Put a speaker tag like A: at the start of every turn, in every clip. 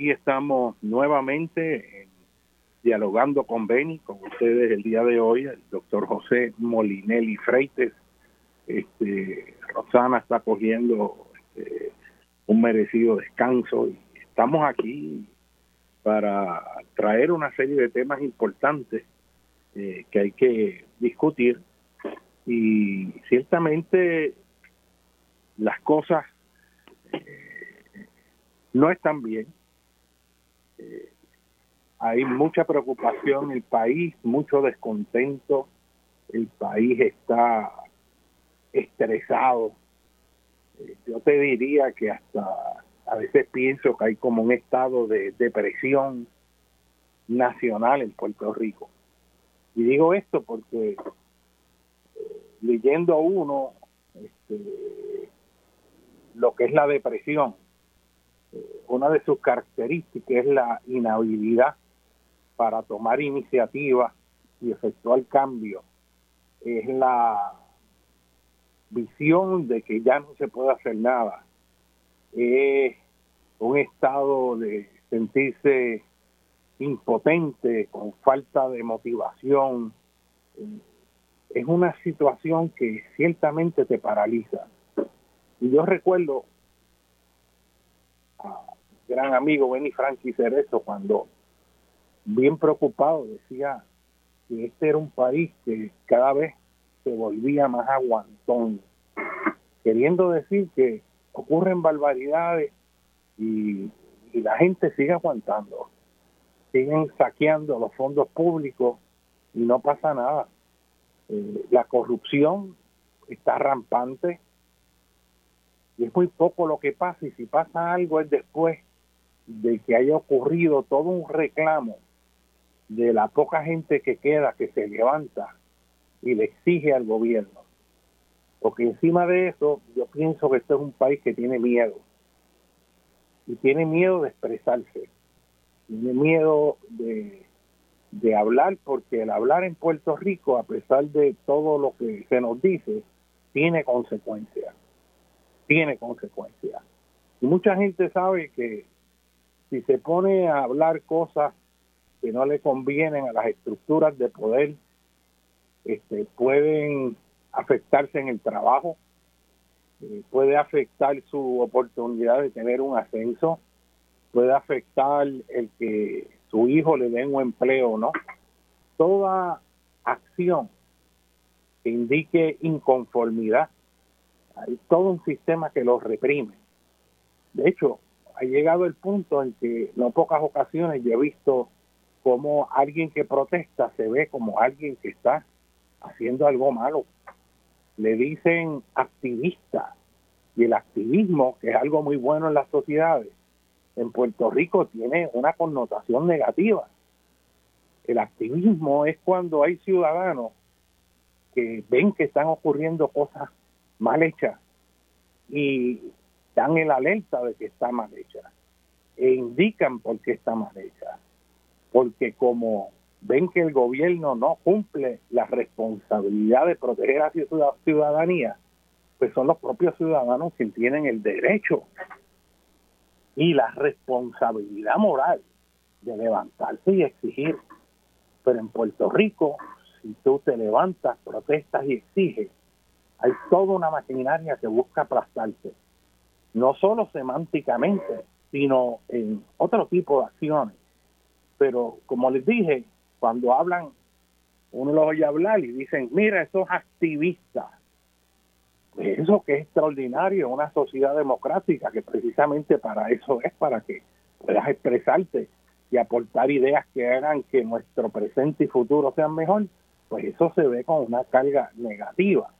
A: aquí estamos nuevamente dialogando con Beni, con ustedes el día de hoy, el doctor José Molinelli Freites. Este, Rosana está cogiendo este, un merecido descanso y estamos aquí para traer una serie de temas importantes eh, que hay que discutir y ciertamente las cosas eh, no están bien. Eh, hay mucha preocupación en el país, mucho descontento, el país está estresado. Eh, yo te diría que hasta a veces pienso que hay como un estado de depresión nacional en Puerto Rico. Y digo esto porque leyendo uno este, lo que es la depresión, eh, una de sus características es la inhabilidad para tomar iniciativa y efectuar cambio. Es la visión de que ya no se puede hacer nada. Es un estado de sentirse impotente, con falta de motivación. Es una situación que ciertamente te paraliza. Y yo recuerdo gran amigo Benny Frankie Cerezo cuando bien preocupado decía que este era un país que cada vez se volvía más aguantón, queriendo decir que ocurren barbaridades y, la gente sigue aguantando, siguen saqueando los fondos públicos y no pasa nada. Eh, la corrupción está rampante, y es muy poco lo que pasa y si pasa algo es después de que haya ocurrido todo un reclamo de la poca gente que queda, que se levanta y le exige al gobierno. Porque encima de eso, yo pienso que este es un país que tiene miedo. Y tiene miedo de expresarse. Tiene miedo de, de hablar, porque el hablar en Puerto Rico, a pesar de todo lo que se nos dice, tiene consecuencias tiene consecuencias. Y mucha gente sabe que si se pone a hablar cosas que no le convienen a las estructuras de poder, este, pueden afectarse en el trabajo, eh, puede afectar su oportunidad de tener un ascenso, puede afectar el que su hijo le den un empleo, ¿no? Toda acción que indique inconformidad hay todo un sistema que los reprime. De hecho, ha llegado el punto en que no pocas ocasiones yo he visto como alguien que protesta se ve como alguien que está haciendo algo malo. Le dicen activista y el activismo, que es algo muy bueno en las sociedades, en Puerto Rico tiene una connotación negativa. El activismo es cuando hay ciudadanos que ven que están ocurriendo cosas mal hecha y dan el alerta de que está mal hecha e indican por qué está mal hecha. Porque como ven que el gobierno no cumple la responsabilidad de proteger a la ciudadanía, pues son los propios ciudadanos quienes tienen el derecho y la responsabilidad moral de levantarse y exigir. Pero en Puerto Rico, si tú te levantas, protestas y exiges, hay toda una maquinaria que busca aplastarse, no solo semánticamente, sino en otro tipo de acciones. Pero como les dije, cuando hablan, uno los oye hablar y dicen, mira, esos activistas, eso que es extraordinario en una sociedad democrática, que precisamente para eso es, para que puedas expresarte y aportar ideas que hagan que nuestro presente y futuro sean mejor, pues eso se ve con una carga negativa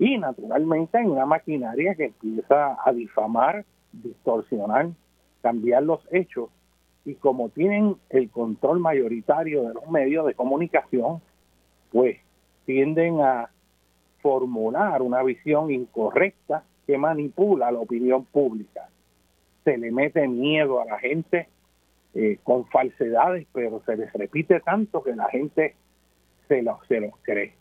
A: y naturalmente en una maquinaria que empieza a difamar, distorsionar, cambiar los hechos y como tienen el control mayoritario de los medios de comunicación, pues tienden a formular una visión incorrecta que manipula la opinión pública. Se le mete miedo a la gente eh, con falsedades, pero se les repite tanto que la gente se lo, se los cree.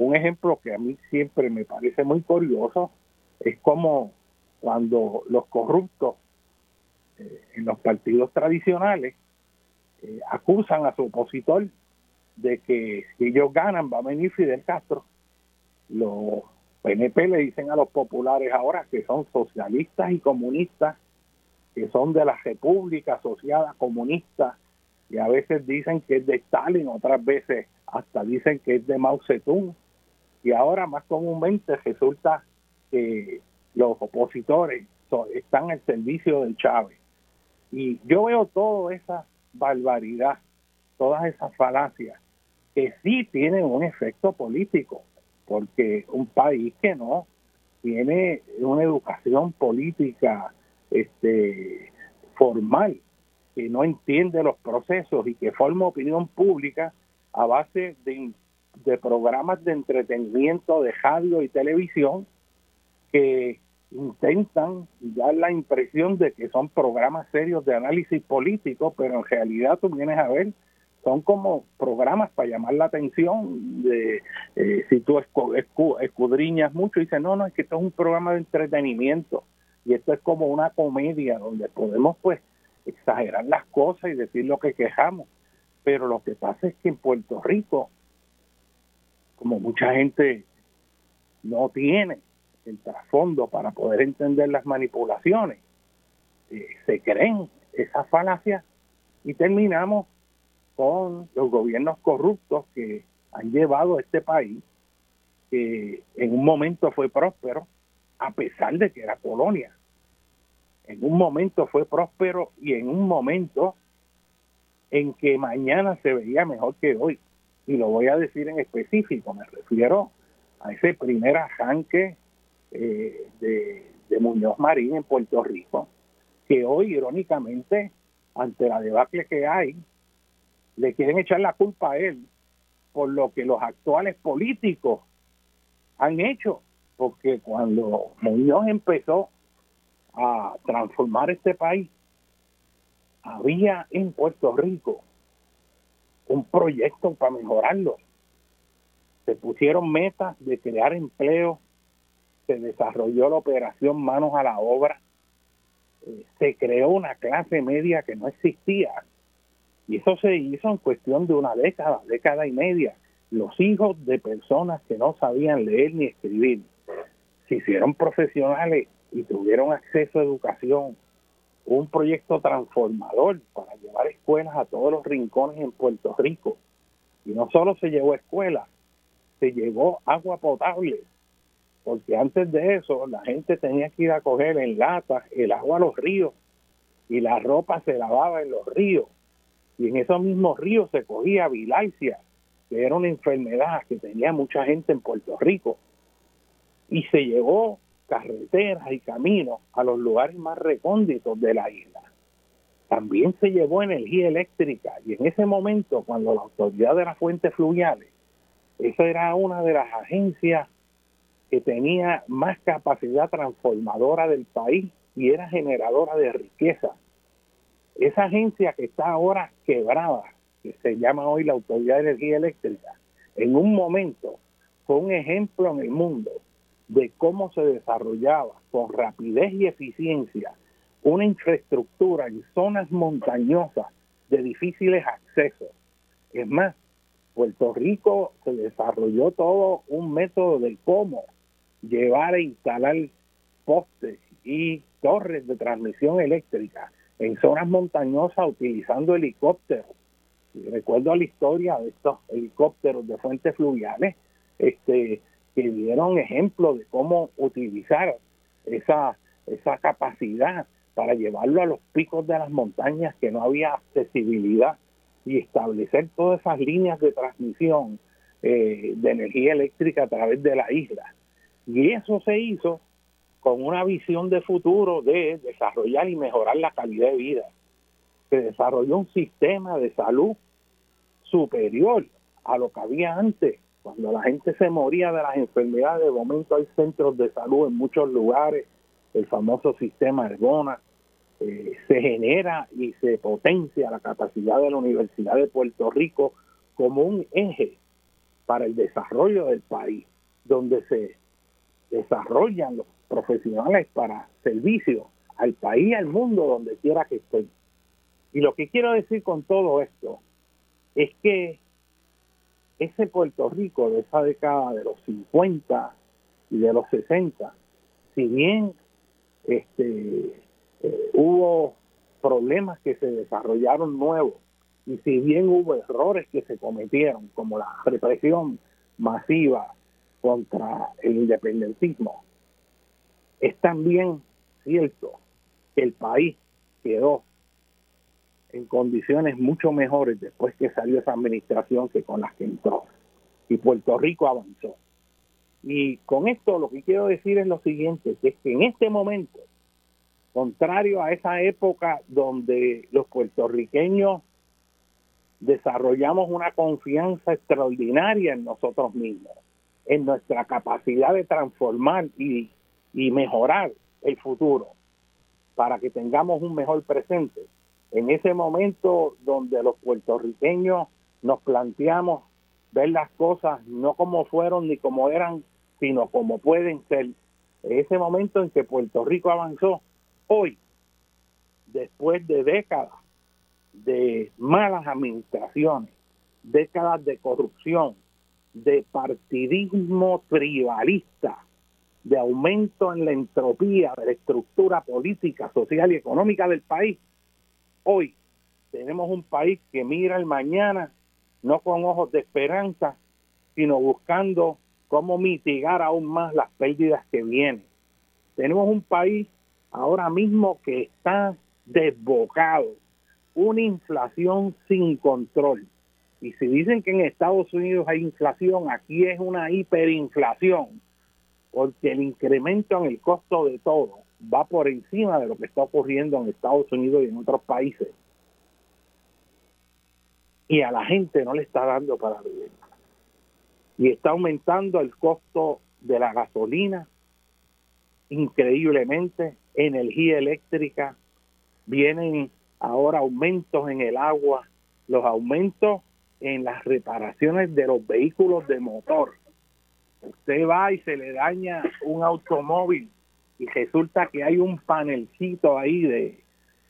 A: Un ejemplo que a mí siempre me parece muy curioso es como cuando los corruptos eh, en los partidos tradicionales eh, acusan a su opositor de que si ellos ganan va a venir Fidel Castro. Los PNP le dicen a los populares ahora que son socialistas y comunistas, que son de la República Asociada Comunista, y a veces dicen que es de Stalin, otras veces hasta dicen que es de Mao Zedong, y ahora más comúnmente resulta que los opositores están al servicio del Chávez. Y yo veo toda esa barbaridad, todas esas falacias, que sí tienen un efecto político, porque un país que no tiene una educación política este, formal, que no entiende los procesos y que forma opinión pública a base de, de programas de entretenimiento de radio y televisión que intentan dar la impresión de que son programas serios de análisis político, pero en realidad tú vienes a ver, son como programas para llamar la atención de eh, si tú escudriñas mucho y dices, no, no, es que esto es un programa de entretenimiento y esto es como una comedia donde podemos pues exagerar las cosas y decir lo que quejamos, pero lo que pasa es que en Puerto Rico, como mucha gente no tiene el trasfondo para poder entender las manipulaciones. Eh, se creen esas falacias y terminamos con los gobiernos corruptos que han llevado a este país, que en un momento fue próspero, a pesar de que era colonia. En un momento fue próspero y en un momento en que mañana se veía mejor que hoy. Y lo voy a decir en específico, me refiero a ese primer arranque eh, de, Muñoz Marín en Puerto Rico, que hoy, irónicamente, ante la debacle que hay, le quieren echar la culpa a él por lo que los actuales políticos han hecho, porque cuando Muñoz empezó a transformar este país, había en Puerto Rico un proyecto para mejorarlo. Se pusieron metas de crear empleo se desarrolló la operación Manos a la Obra, eh, se creó una clase media que no existía. Y eso se hizo en cuestión de una década, década y media. Los hijos de personas que no sabían leer ni escribir se hicieron profesionales y tuvieron acceso a educación. Un proyecto transformador para llevar escuelas a todos los rincones en Puerto Rico. Y no solo se llevó escuelas, se llevó agua potable porque antes de eso la gente tenía que ir a coger en lata el agua a los ríos y la ropa se lavaba en los ríos y en esos mismos ríos se cogía bilharcia, que era una enfermedad que tenía mucha gente en Puerto Rico y se llevó carreteras y caminos a los lugares más recónditos de la isla. También se llevó energía eléctrica y en ese momento cuando la autoridad de las fuentes fluviales, esa era una de las agencias que tenía más capacidad transformadora del país y era generadora de riqueza. Esa agencia que está ahora quebrada, que se llama hoy la Autoridad de Energía Eléctrica, en un momento fue un ejemplo en el mundo de cómo se desarrollaba con rapidez y eficiencia una infraestructura en zonas montañosas de difíciles accesos. Es más, Puerto Rico se desarrolló todo un método de cómo llevar e instalar postes y torres de transmisión eléctrica en zonas montañosas utilizando helicópteros. Recuerdo la historia de estos helicópteros de fuentes fluviales este, que dieron ejemplo de cómo utilizar esa, esa capacidad para llevarlo a los picos de las montañas que no había accesibilidad y establecer todas esas líneas de transmisión eh, de energía eléctrica a través de la isla. Y eso se hizo con una visión de futuro de desarrollar y mejorar la calidad de vida. Se desarrolló un sistema de salud superior a lo que había antes. Cuando la gente se moría de las enfermedades, de momento hay centros de salud en muchos lugares, el famoso sistema Ergona, eh, se genera y se potencia la capacidad de la Universidad de Puerto Rico como un eje para el desarrollo del país, donde se desarrollan los profesionales para servicios al país, al mundo, donde quiera que esté. Y lo que quiero decir con todo esto es que ese Puerto Rico de esa década de los 50 y de los 60, si bien este, eh, hubo problemas que se desarrollaron nuevos y si bien hubo errores que se cometieron, como la represión masiva contra el independentismo, es también cierto que el país quedó en condiciones mucho mejores después que salió esa administración que con las que entró. Y Puerto Rico avanzó. Y con esto lo que quiero decir es lo siguiente, que es que en este momento, contrario a esa época donde los puertorriqueños desarrollamos una confianza extraordinaria en nosotros mismos, en nuestra capacidad de transformar y, y mejorar el futuro para que tengamos un mejor presente. En ese momento donde los puertorriqueños nos planteamos ver las cosas no como fueron ni como eran, sino como pueden ser. Ese momento en que Puerto Rico avanzó, hoy, después de décadas de malas administraciones, décadas de corrupción, de partidismo tribalista, de aumento en la entropía de la estructura política, social y económica del país, hoy tenemos un país que mira el mañana no con ojos de esperanza, sino buscando cómo mitigar aún más las pérdidas que vienen. Tenemos un país ahora mismo que está desbocado, una inflación sin control. Y si dicen que en Estados Unidos hay inflación, aquí es una hiperinflación, porque el incremento en el costo de todo va por encima de lo que está ocurriendo en Estados Unidos y en otros países. Y a la gente no le está dando para vivir. Y está aumentando el costo de la gasolina increíblemente, energía eléctrica, vienen ahora aumentos en el agua, los aumentos en las reparaciones de los vehículos de motor. Usted va y se le daña un automóvil y resulta que hay un panelcito ahí de,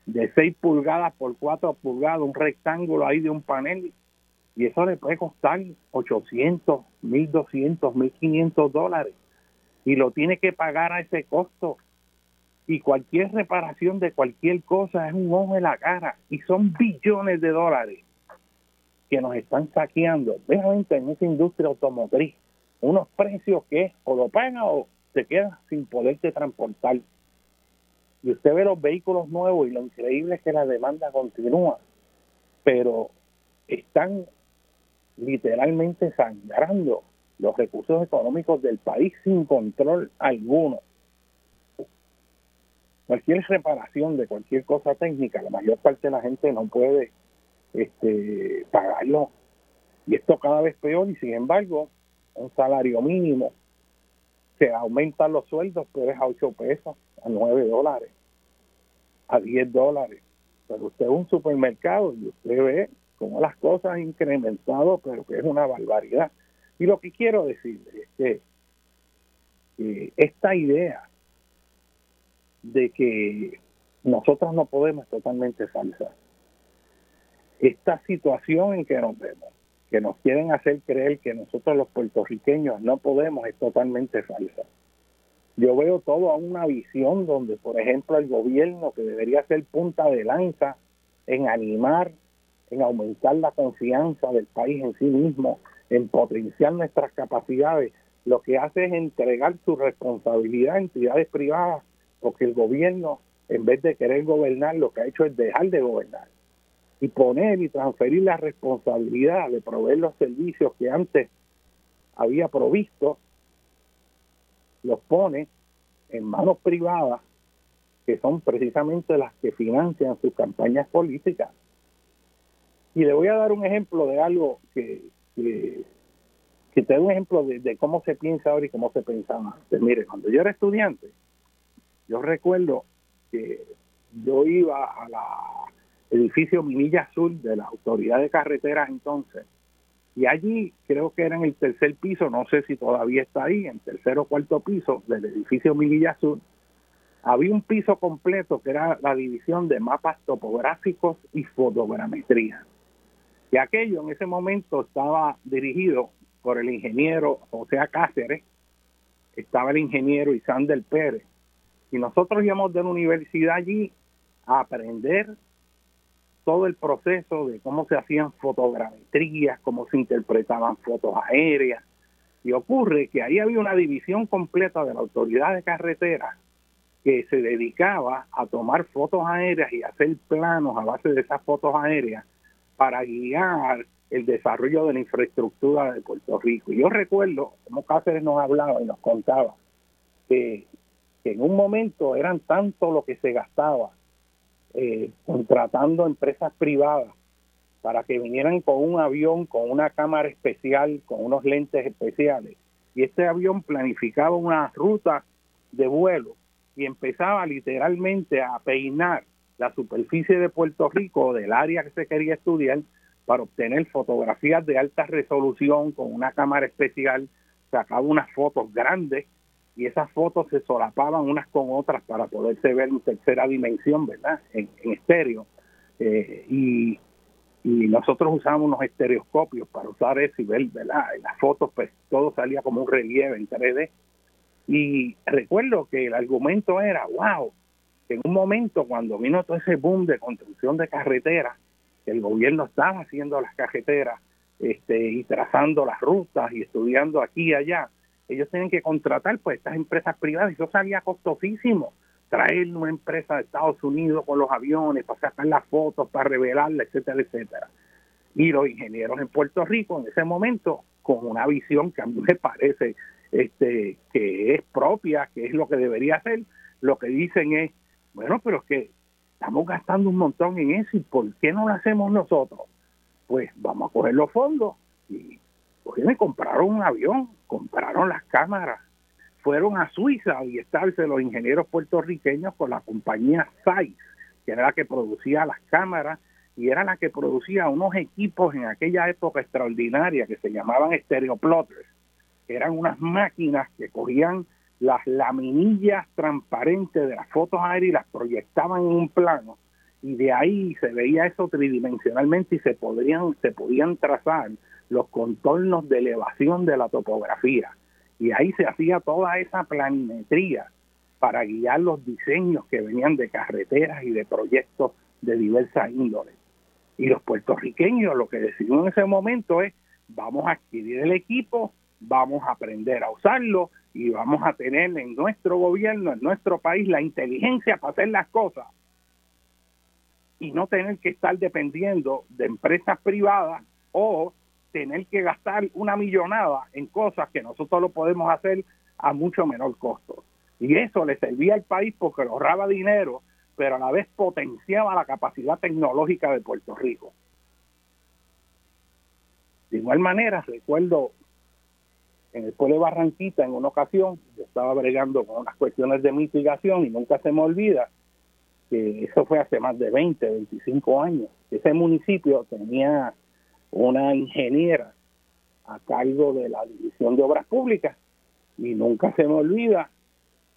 A: de 6 pulgadas por 4 pulgadas, un rectángulo ahí de un panel, y eso le puede costar 800, 1200, 1500 dólares, y lo tiene que pagar a ese costo. Y cualquier reparación de cualquier cosa es un ojo en la cara y son billones de dólares que nos están saqueando, realmente en esa industria automotriz, unos precios que o lo paga o se queda sin poderse transportar. Y usted ve los vehículos nuevos y lo increíble es que la demanda continúa, pero están literalmente sangrando los recursos económicos del país sin control alguno cualquier reparación de cualquier cosa técnica, la mayor parte de la gente no puede este, pagarlo. Y esto cada vez peor y sin embargo, un salario mínimo, se aumentan los sueldos, pero es a 8 pesos, a 9 dólares, a 10 dólares. Pero usted es un supermercado y usted ve cómo las cosas han incrementado, pero que es una barbaridad. Y lo que quiero decirle es que esta idea de que nosotros no podemos totalmente falsa. Esta situación en que nos vemos, que nos quieren hacer creer que nosotros los puertorriqueños no podemos, es totalmente falsa. Yo veo todo a una visión donde, por ejemplo, el gobierno, que debería ser punta de lanza en animar, en aumentar la confianza del país en sí mismo, en potenciar nuestras capacidades, lo que hace es entregar su responsabilidad a entidades privadas porque el gobierno, en vez de querer gobernar, lo que ha hecho es dejar de gobernar y poner y transferir la responsabilidad de proveer los servicios que antes había provisto, los pone en manos privadas, que son precisamente las que financian sus campañas políticas. Y le voy a dar un ejemplo de algo que, que, que te da un ejemplo de, de, cómo se piensa ahora y cómo se pensaba antes. Mire, cuando yo era estudiante, yo recuerdo que yo iba a la edificio Minilla Azul de la Autoridad de Carreteras entonces, y allí creo que era en el tercer piso, no sé si todavía está ahí, en tercer o cuarto piso del edificio Minilla Azul, había un piso completo que era la división de mapas topográficos y fotogrametría. Y aquello en ese momento estaba dirigido por el ingeniero José Cáceres, estaba el ingeniero Isander Pérez, y nosotros íbamos de la universidad allí a aprender todo el proceso de cómo se hacían fotogrametrías, cómo se interpretaban fotos aéreas. Y ocurre que ahí había una división completa de la autoridad de carretera que se dedicaba a tomar fotos aéreas y hacer planos a base de esas fotos aéreas para guiar el desarrollo de la infraestructura de Puerto Rico. Y yo recuerdo como Cáceres nos hablaba y nos contaba que en un momento eran tanto lo que se gastaba eh, contratando empresas privadas para que vinieran con un avión, con una cámara especial, con unos lentes especiales. Y este avión planificaba una ruta de vuelo y empezaba literalmente a peinar la superficie de Puerto Rico del área que se quería estudiar para obtener fotografías de alta resolución con una cámara especial, sacaba unas fotos grandes y esas fotos se solapaban unas con otras para poderse ver en tercera dimensión, ¿verdad? En, estéreo. Eh, y, nosotros usábamos unos estereoscopios para usar eso y ver, ¿verdad? En las fotos, pues todo salía como un relieve en 3D. Y recuerdo que el argumento era, wow, en un momento cuando vino todo ese boom de construcción de carreteras, el gobierno estaba haciendo las carreteras este, y trazando las rutas y estudiando aquí y allá, ellos tienen que contratar pues estas empresas privadas y eso salía costosísimo traer una empresa de Estados Unidos con los aviones para sacar las fotos, para revelarla, etcétera, etcétera. Y los ingenieros en Puerto Rico en ese momento con una visión que a mí me parece este que es propia, que es lo que debería ser, lo que dicen es, bueno, pero es que estamos gastando un montón en eso y ¿por qué no lo hacemos nosotros? Pues vamos a coger los fondos y pues, me compraron un avión, compraron las cámaras, fueron a Suiza a estarse los ingenieros puertorriqueños con la compañía Zeiss, que era la que producía las cámaras y era la que producía unos equipos en aquella época extraordinaria que se llamaban stereoplotters, que eran unas máquinas que cogían las laminillas transparentes de las fotos aéreas y las proyectaban en un plano y de ahí se veía eso tridimensionalmente y se podrían se podían trazar los contornos de elevación de la topografía. Y ahí se hacía toda esa planimetría para guiar los diseños que venían de carreteras y de proyectos de diversas índoles. Y los puertorriqueños lo que decidieron en ese momento es, vamos a adquirir el equipo, vamos a aprender a usarlo y vamos a tener en nuestro gobierno, en nuestro país, la inteligencia para hacer las cosas y no tener que estar dependiendo de empresas privadas o tener que gastar una millonada en cosas que nosotros lo podemos hacer a mucho menor costo. Y eso le servía al país porque ahorraba dinero, pero a la vez potenciaba la capacidad tecnológica de Puerto Rico. De igual manera, recuerdo en el pueblo de Barranquita, en una ocasión, yo estaba bregando con unas cuestiones de mitigación y nunca se me olvida que eso fue hace más de 20, 25 años. Ese municipio tenía una ingeniera a cargo de la División de Obras Públicas. Y nunca se me olvida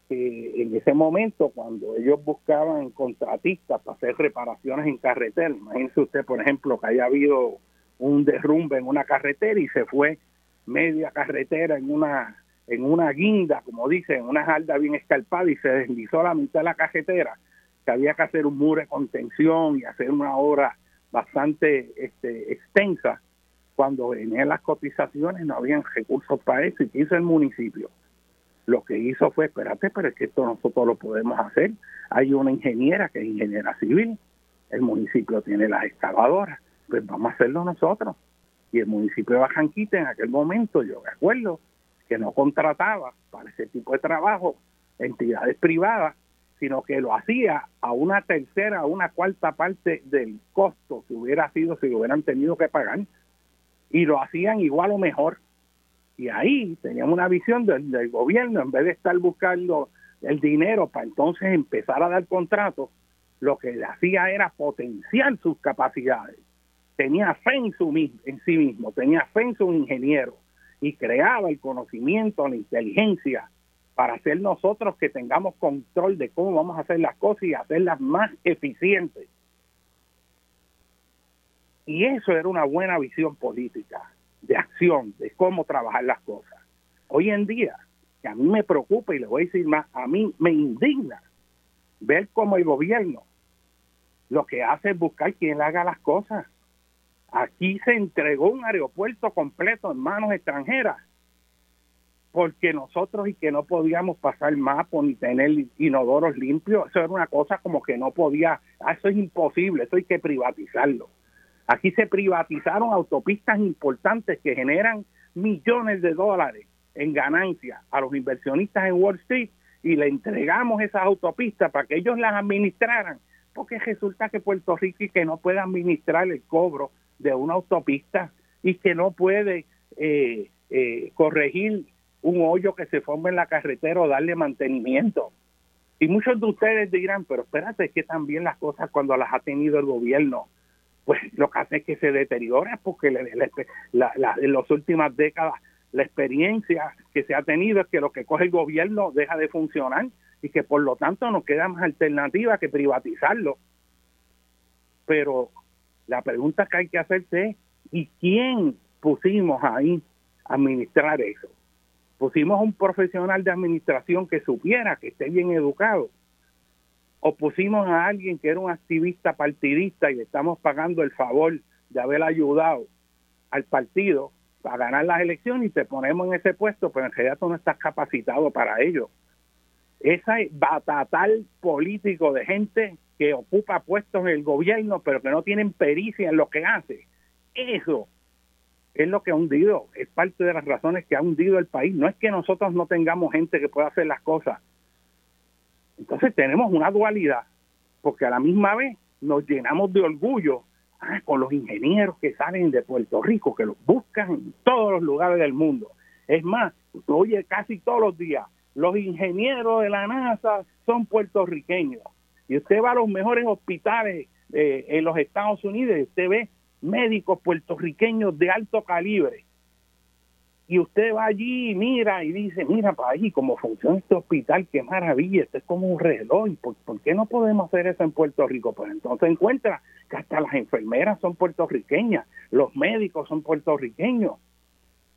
A: que en ese momento cuando ellos buscaban contratistas para hacer reparaciones en carretera, imagínese usted por ejemplo que haya habido un derrumbe en una carretera y se fue media carretera en una en una guinda, como dicen, en una jalda bien escarpada y se deslizó la mitad de la carretera, que había que hacer un muro de contención y hacer una obra bastante este, extensa. Cuando venían las cotizaciones no habían recursos para eso. ¿Y qué hizo el municipio? Lo que hizo fue, espérate, pero es que esto nosotros lo podemos hacer. Hay una ingeniera que es ingeniera civil, el municipio tiene las excavadoras, pues vamos a hacerlo nosotros. Y el municipio de Bajanquita en aquel momento, yo me acuerdo, que no contrataba para ese tipo de trabajo entidades privadas, sino que lo hacía a una tercera, a una cuarta parte del costo que hubiera sido si lo hubieran tenido que pagar, y lo hacían igual o mejor. Y ahí teníamos una visión del, gobierno, en vez de estar buscando el dinero para entonces empezar a dar contratos, lo que hacía era potenciar sus capacidades. Tenía fe en, su, en sí mismo, tenía fe en su ingeniero y creaba el conocimiento, la inteligencia para ser nosotros que tengamos control de cómo vamos a hacer las cosas y hacerlas más eficientes. Y eso era una buena visión política, de acción, de cómo trabajar las cosas. Hoy en día, que a mí me preocupa y le voy a decir más, a mí me indigna ver cómo el gobierno lo que hace es buscar quien haga las cosas. Aquí se entregó un aeropuerto completo en manos extranjeras porque nosotros y que no podíamos pasar mapos ni tener inodoros limpios, eso era una cosa como que no podía, ah, eso es imposible, eso hay que privatizarlo. Aquí se privatizaron autopistas importantes que generan millones de dólares en ganancias a los inversionistas en Wall Street y le entregamos esas autopistas para que ellos las administraran, porque resulta que Puerto Rico y que no puede administrar el cobro de una autopista y que no puede eh, eh, corregir un hoyo que se forme en la carretera o darle mantenimiento. Y muchos de ustedes dirán, pero espérate que también las cosas cuando las ha tenido el gobierno, pues lo que hace es que se deteriora porque en las últimas décadas la experiencia que se ha tenido es que lo que coge el gobierno deja de funcionar y que por lo tanto no queda más alternativa que privatizarlo. Pero la pregunta que hay que hacerse es, ¿y quién pusimos ahí a administrar eso? Pusimos un profesional de administración que supiera, que esté bien educado, o pusimos a alguien que era un activista partidista y le estamos pagando el favor de haber ayudado al partido para ganar las elecciones y te ponemos en ese puesto, pero en realidad tú no estás capacitado para ello. Ese batatal político de gente que ocupa puestos en el gobierno, pero que no tienen pericia en lo que hace, eso es lo que ha hundido, es parte de las razones que ha hundido el país. No es que nosotros no tengamos gente que pueda hacer las cosas. Entonces tenemos una dualidad, porque a la misma vez nos llenamos de orgullo ah, con los ingenieros que salen de Puerto Rico, que los buscan en todos los lugares del mundo. Es más, oye casi todos los días, los ingenieros de la NASA son puertorriqueños. Y usted va a los mejores hospitales eh, en los Estados Unidos y usted ve médicos puertorriqueños de alto calibre. Y usted va allí y mira y dice, mira para allí cómo funciona este hospital, qué maravilla, este es como un reloj, ¿Por, ¿por, qué no podemos hacer eso en Puerto Rico? Pues entonces encuentra que hasta las enfermeras son puertorriqueñas, los médicos son puertorriqueños.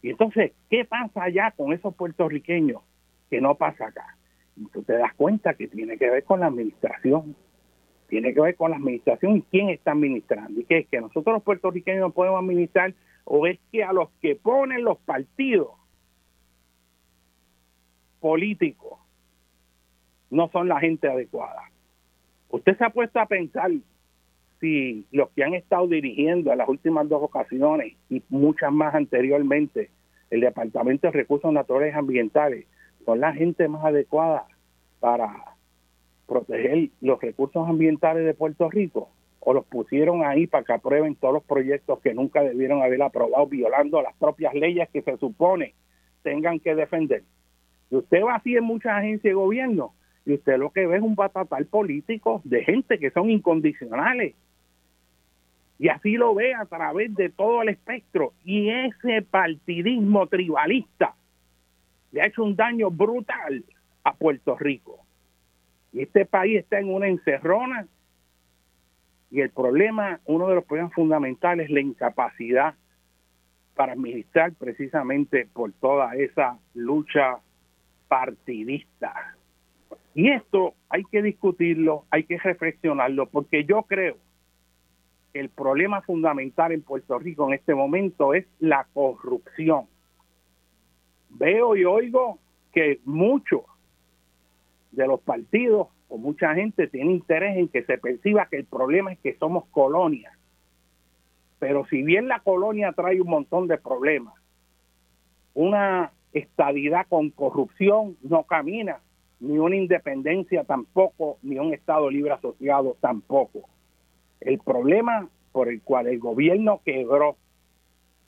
A: Y entonces, ¿qué pasa allá con esos puertorriqueños que no pasa acá? Y tú te das cuenta que tiene que ver con la administración tiene que ver con la administración y quién está administrando. ¿Y qué es que nosotros los puertorriqueños no podemos administrar o es que a los que ponen los partidos políticos no son la gente adecuada? Usted se ha puesto a pensar si los que han estado dirigiendo en las últimas dos ocasiones y muchas más anteriormente el Departamento de Recursos Naturales y Ambientales son la gente más adecuada para proteger los recursos ambientales de Puerto Rico o los pusieron ahí para que aprueben todos los proyectos que nunca debieron haber aprobado, violando las propias leyes que se supone tengan que defender. Y usted va así en muchas agencias de gobierno y usted lo que ve es un batatal político de gente que son incondicionales. Y así lo ve a través de todo el espectro. Y ese partidismo tribalista le ha hecho un daño brutal a Puerto Rico. Y este país está en una encerrona y el problema, uno de los problemas fundamentales es la incapacidad para administrar precisamente por toda esa lucha partidista. Y esto hay que discutirlo, hay que reflexionarlo, porque yo creo que el problema fundamental en Puerto Rico en este momento es la corrupción. Veo y oigo que muchos de los partidos o mucha gente tiene interés en que se perciba que el problema es que somos colonia. Pero si bien la colonia trae un montón de problemas, una estadidad con corrupción no camina, ni una independencia tampoco, ni un Estado libre asociado tampoco. El problema por el cual el gobierno quebró,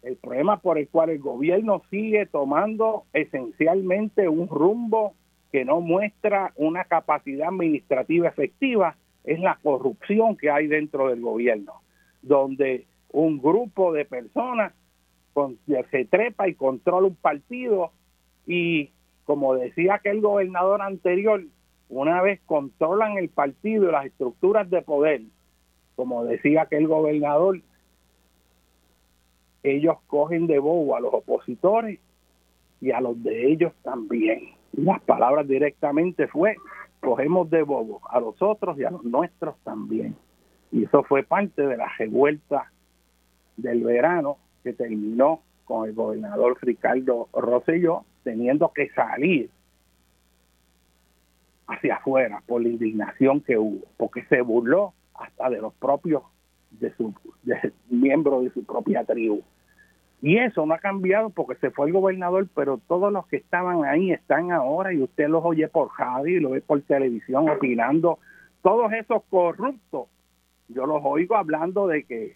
A: el problema por el cual el gobierno sigue tomando esencialmente un rumbo que no muestra una capacidad administrativa efectiva es la corrupción que hay dentro del gobierno, donde un grupo de personas se trepa y controla un partido y como decía aquel gobernador anterior, una vez controlan el partido y las estructuras de poder, como decía aquel gobernador, ellos cogen de bobo a los opositores y a los de ellos también. Las palabras directamente fue, cogemos de bobo a los otros y a los nuestros también. Y eso fue parte de la revuelta del verano que terminó con el gobernador Ricardo Rosselló teniendo que salir hacia afuera por la indignación que hubo, porque se burló hasta de los propios de su de miembros de su propia tribu. Y eso no ha cambiado porque se fue el gobernador, pero todos los que estaban ahí están ahora y usted los oye por radio y lo ve por televisión opinando. Todos esos corruptos, yo los oigo hablando de que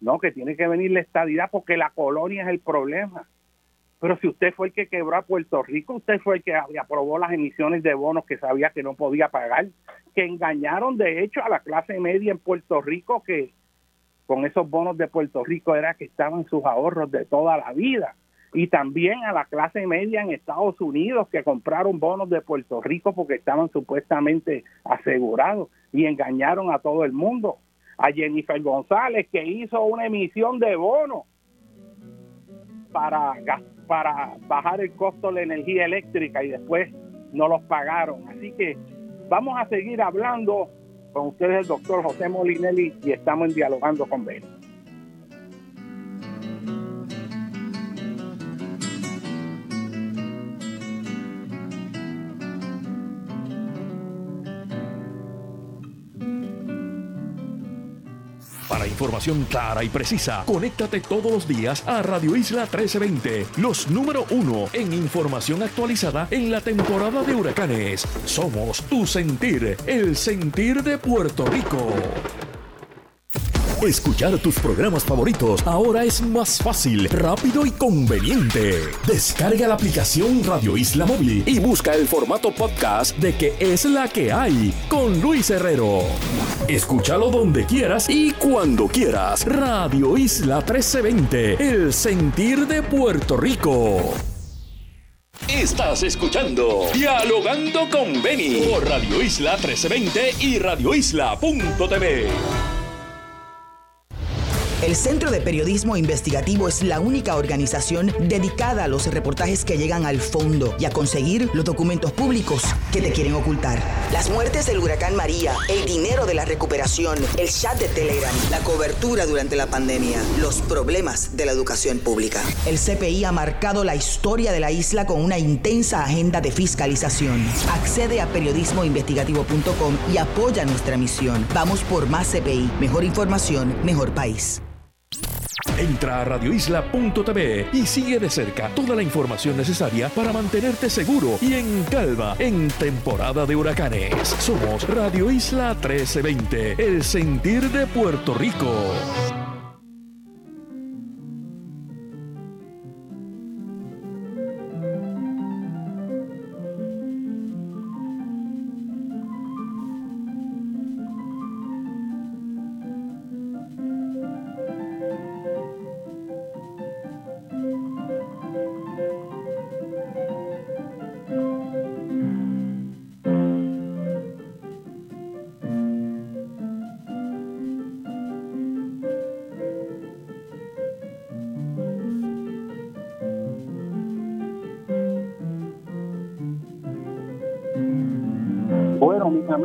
A: no, que tiene que venir la estadidad porque la colonia es el problema. Pero si usted fue el que quebró a Puerto Rico, usted fue el que aprobó las emisiones de bonos que sabía que no podía pagar, que engañaron de hecho a la clase media en Puerto Rico que con esos bonos de Puerto Rico era que estaban sus ahorros de toda la vida. Y también a la clase media en Estados Unidos que compraron bonos de Puerto Rico porque estaban supuestamente asegurados y engañaron a todo el mundo. A Jennifer González que hizo una emisión de bonos para, para bajar el costo de la energía eléctrica y después no los pagaron. Así que vamos a seguir hablando con ustedes el doctor José Molinelli y estamos dialogando con Ben.
B: Información clara y precisa, conéctate todos los días a Radio Isla 1320, los número uno en información actualizada en la temporada de huracanes. Somos tu sentir, el sentir de Puerto Rico. Escuchar tus programas favoritos ahora es más fácil, rápido y conveniente. Descarga la aplicación Radio Isla Móvil y busca el formato podcast de que es la que hay con Luis Herrero. Escúchalo donde quieras y cuando quieras. Radio Isla 1320, el sentir de Puerto Rico. Estás escuchando Dialogando con Beni por Radio Isla 1320 y radioisla.tv.
C: El Centro de Periodismo Investigativo es la única organización dedicada a los reportajes que llegan al fondo y a conseguir los documentos públicos que te quieren ocultar. Las muertes del huracán María, el dinero de la recuperación, el chat de Telegram, la cobertura durante la pandemia, los problemas de la educación pública. El CPI ha marcado la historia de la isla con una intensa agenda de fiscalización. Accede a periodismoinvestigativo.com y apoya nuestra misión. Vamos por más CPI, mejor información, mejor país.
B: Entra a radioisla.tv y sigue de cerca toda la información necesaria para mantenerte seguro y en calma en temporada de huracanes. Somos Radio Isla 1320, el sentir de Puerto Rico.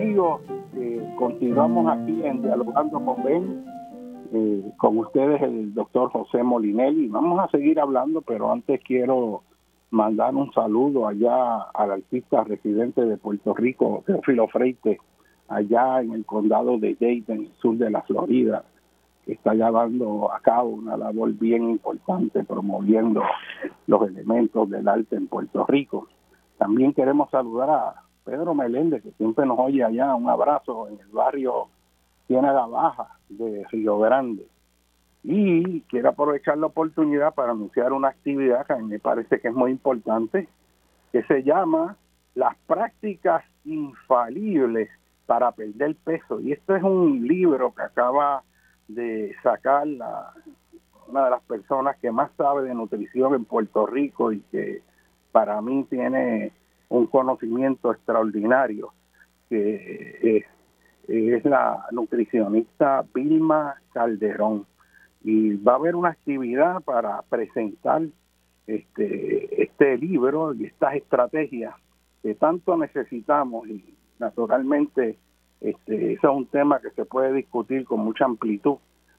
A: Amigos, eh, continuamos aquí en Dialogando con Ben, eh, con ustedes el doctor José Molinelli. Vamos a seguir hablando, pero antes quiero mandar un saludo allá al artista residente de Puerto Rico, Teófilo Freite, allá en el condado de Dade, en el sur de la Florida, que está llevando a cabo una labor bien importante promoviendo los elementos del arte en Puerto Rico. También queremos saludar a Pedro Meléndez, que siempre nos oye allá, un abrazo en el barrio Ciénaga Baja de Río Grande. Y quiero aprovechar la oportunidad para anunciar una actividad que a mí me parece que es muy importante, que se llama Las prácticas infalibles para perder peso. Y este es un libro que acaba de sacar la, una de las personas que más sabe de nutrición en Puerto Rico y que para mí tiene un conocimiento extraordinario, que es la nutricionista Vilma Calderón. Y va a haber una actividad para presentar este, este libro y estas estrategias que tanto necesitamos y naturalmente este, eso es un tema que se puede discutir con mucha amplitud.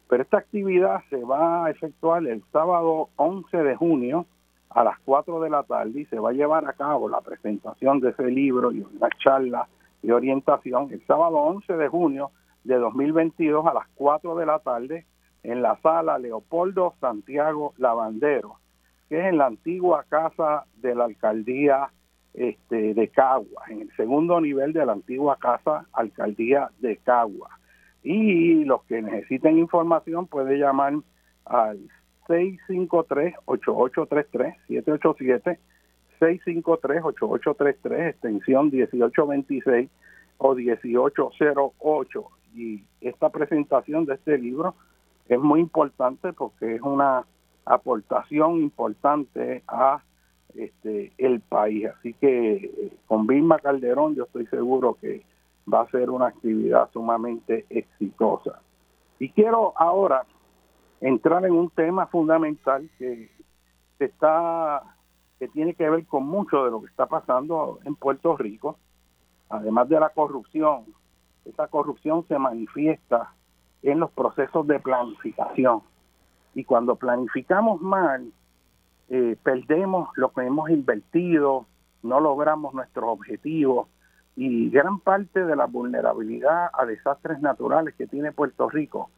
A: Pero esta actividad se va a efectuar el sábado 11 de junio a las 4 de la tarde y se va a llevar a cabo la presentación de ese libro y una charla y orientación el sábado 11 de junio de 2022 a las 4 de la tarde en la sala Leopoldo Santiago Lavandero, que es en la antigua casa de la alcaldía este, de Cagua, en el segundo nivel de la antigua casa alcaldía de Cagua. Y los que necesiten información pueden llamar al 653-8833, 787 653-8833, extensión 1826 o 1808. Y esta presentación de este libro es muy importante porque es una aportación importante a este el país. Así que eh, con Vilma Calderón yo estoy seguro que va a ser una actividad sumamente exitosa. Y quiero ahora entrar en un tema fundamental que está que tiene que ver con mucho de lo que está pasando en Puerto Rico, además de la corrupción. Esa corrupción se manifiesta en los procesos de planificación. Y cuando planificamos mal, eh, perdemos lo que hemos invertido, no logramos nuestros objetivos y gran parte de la vulnerabilidad a desastres naturales que tiene Puerto Rico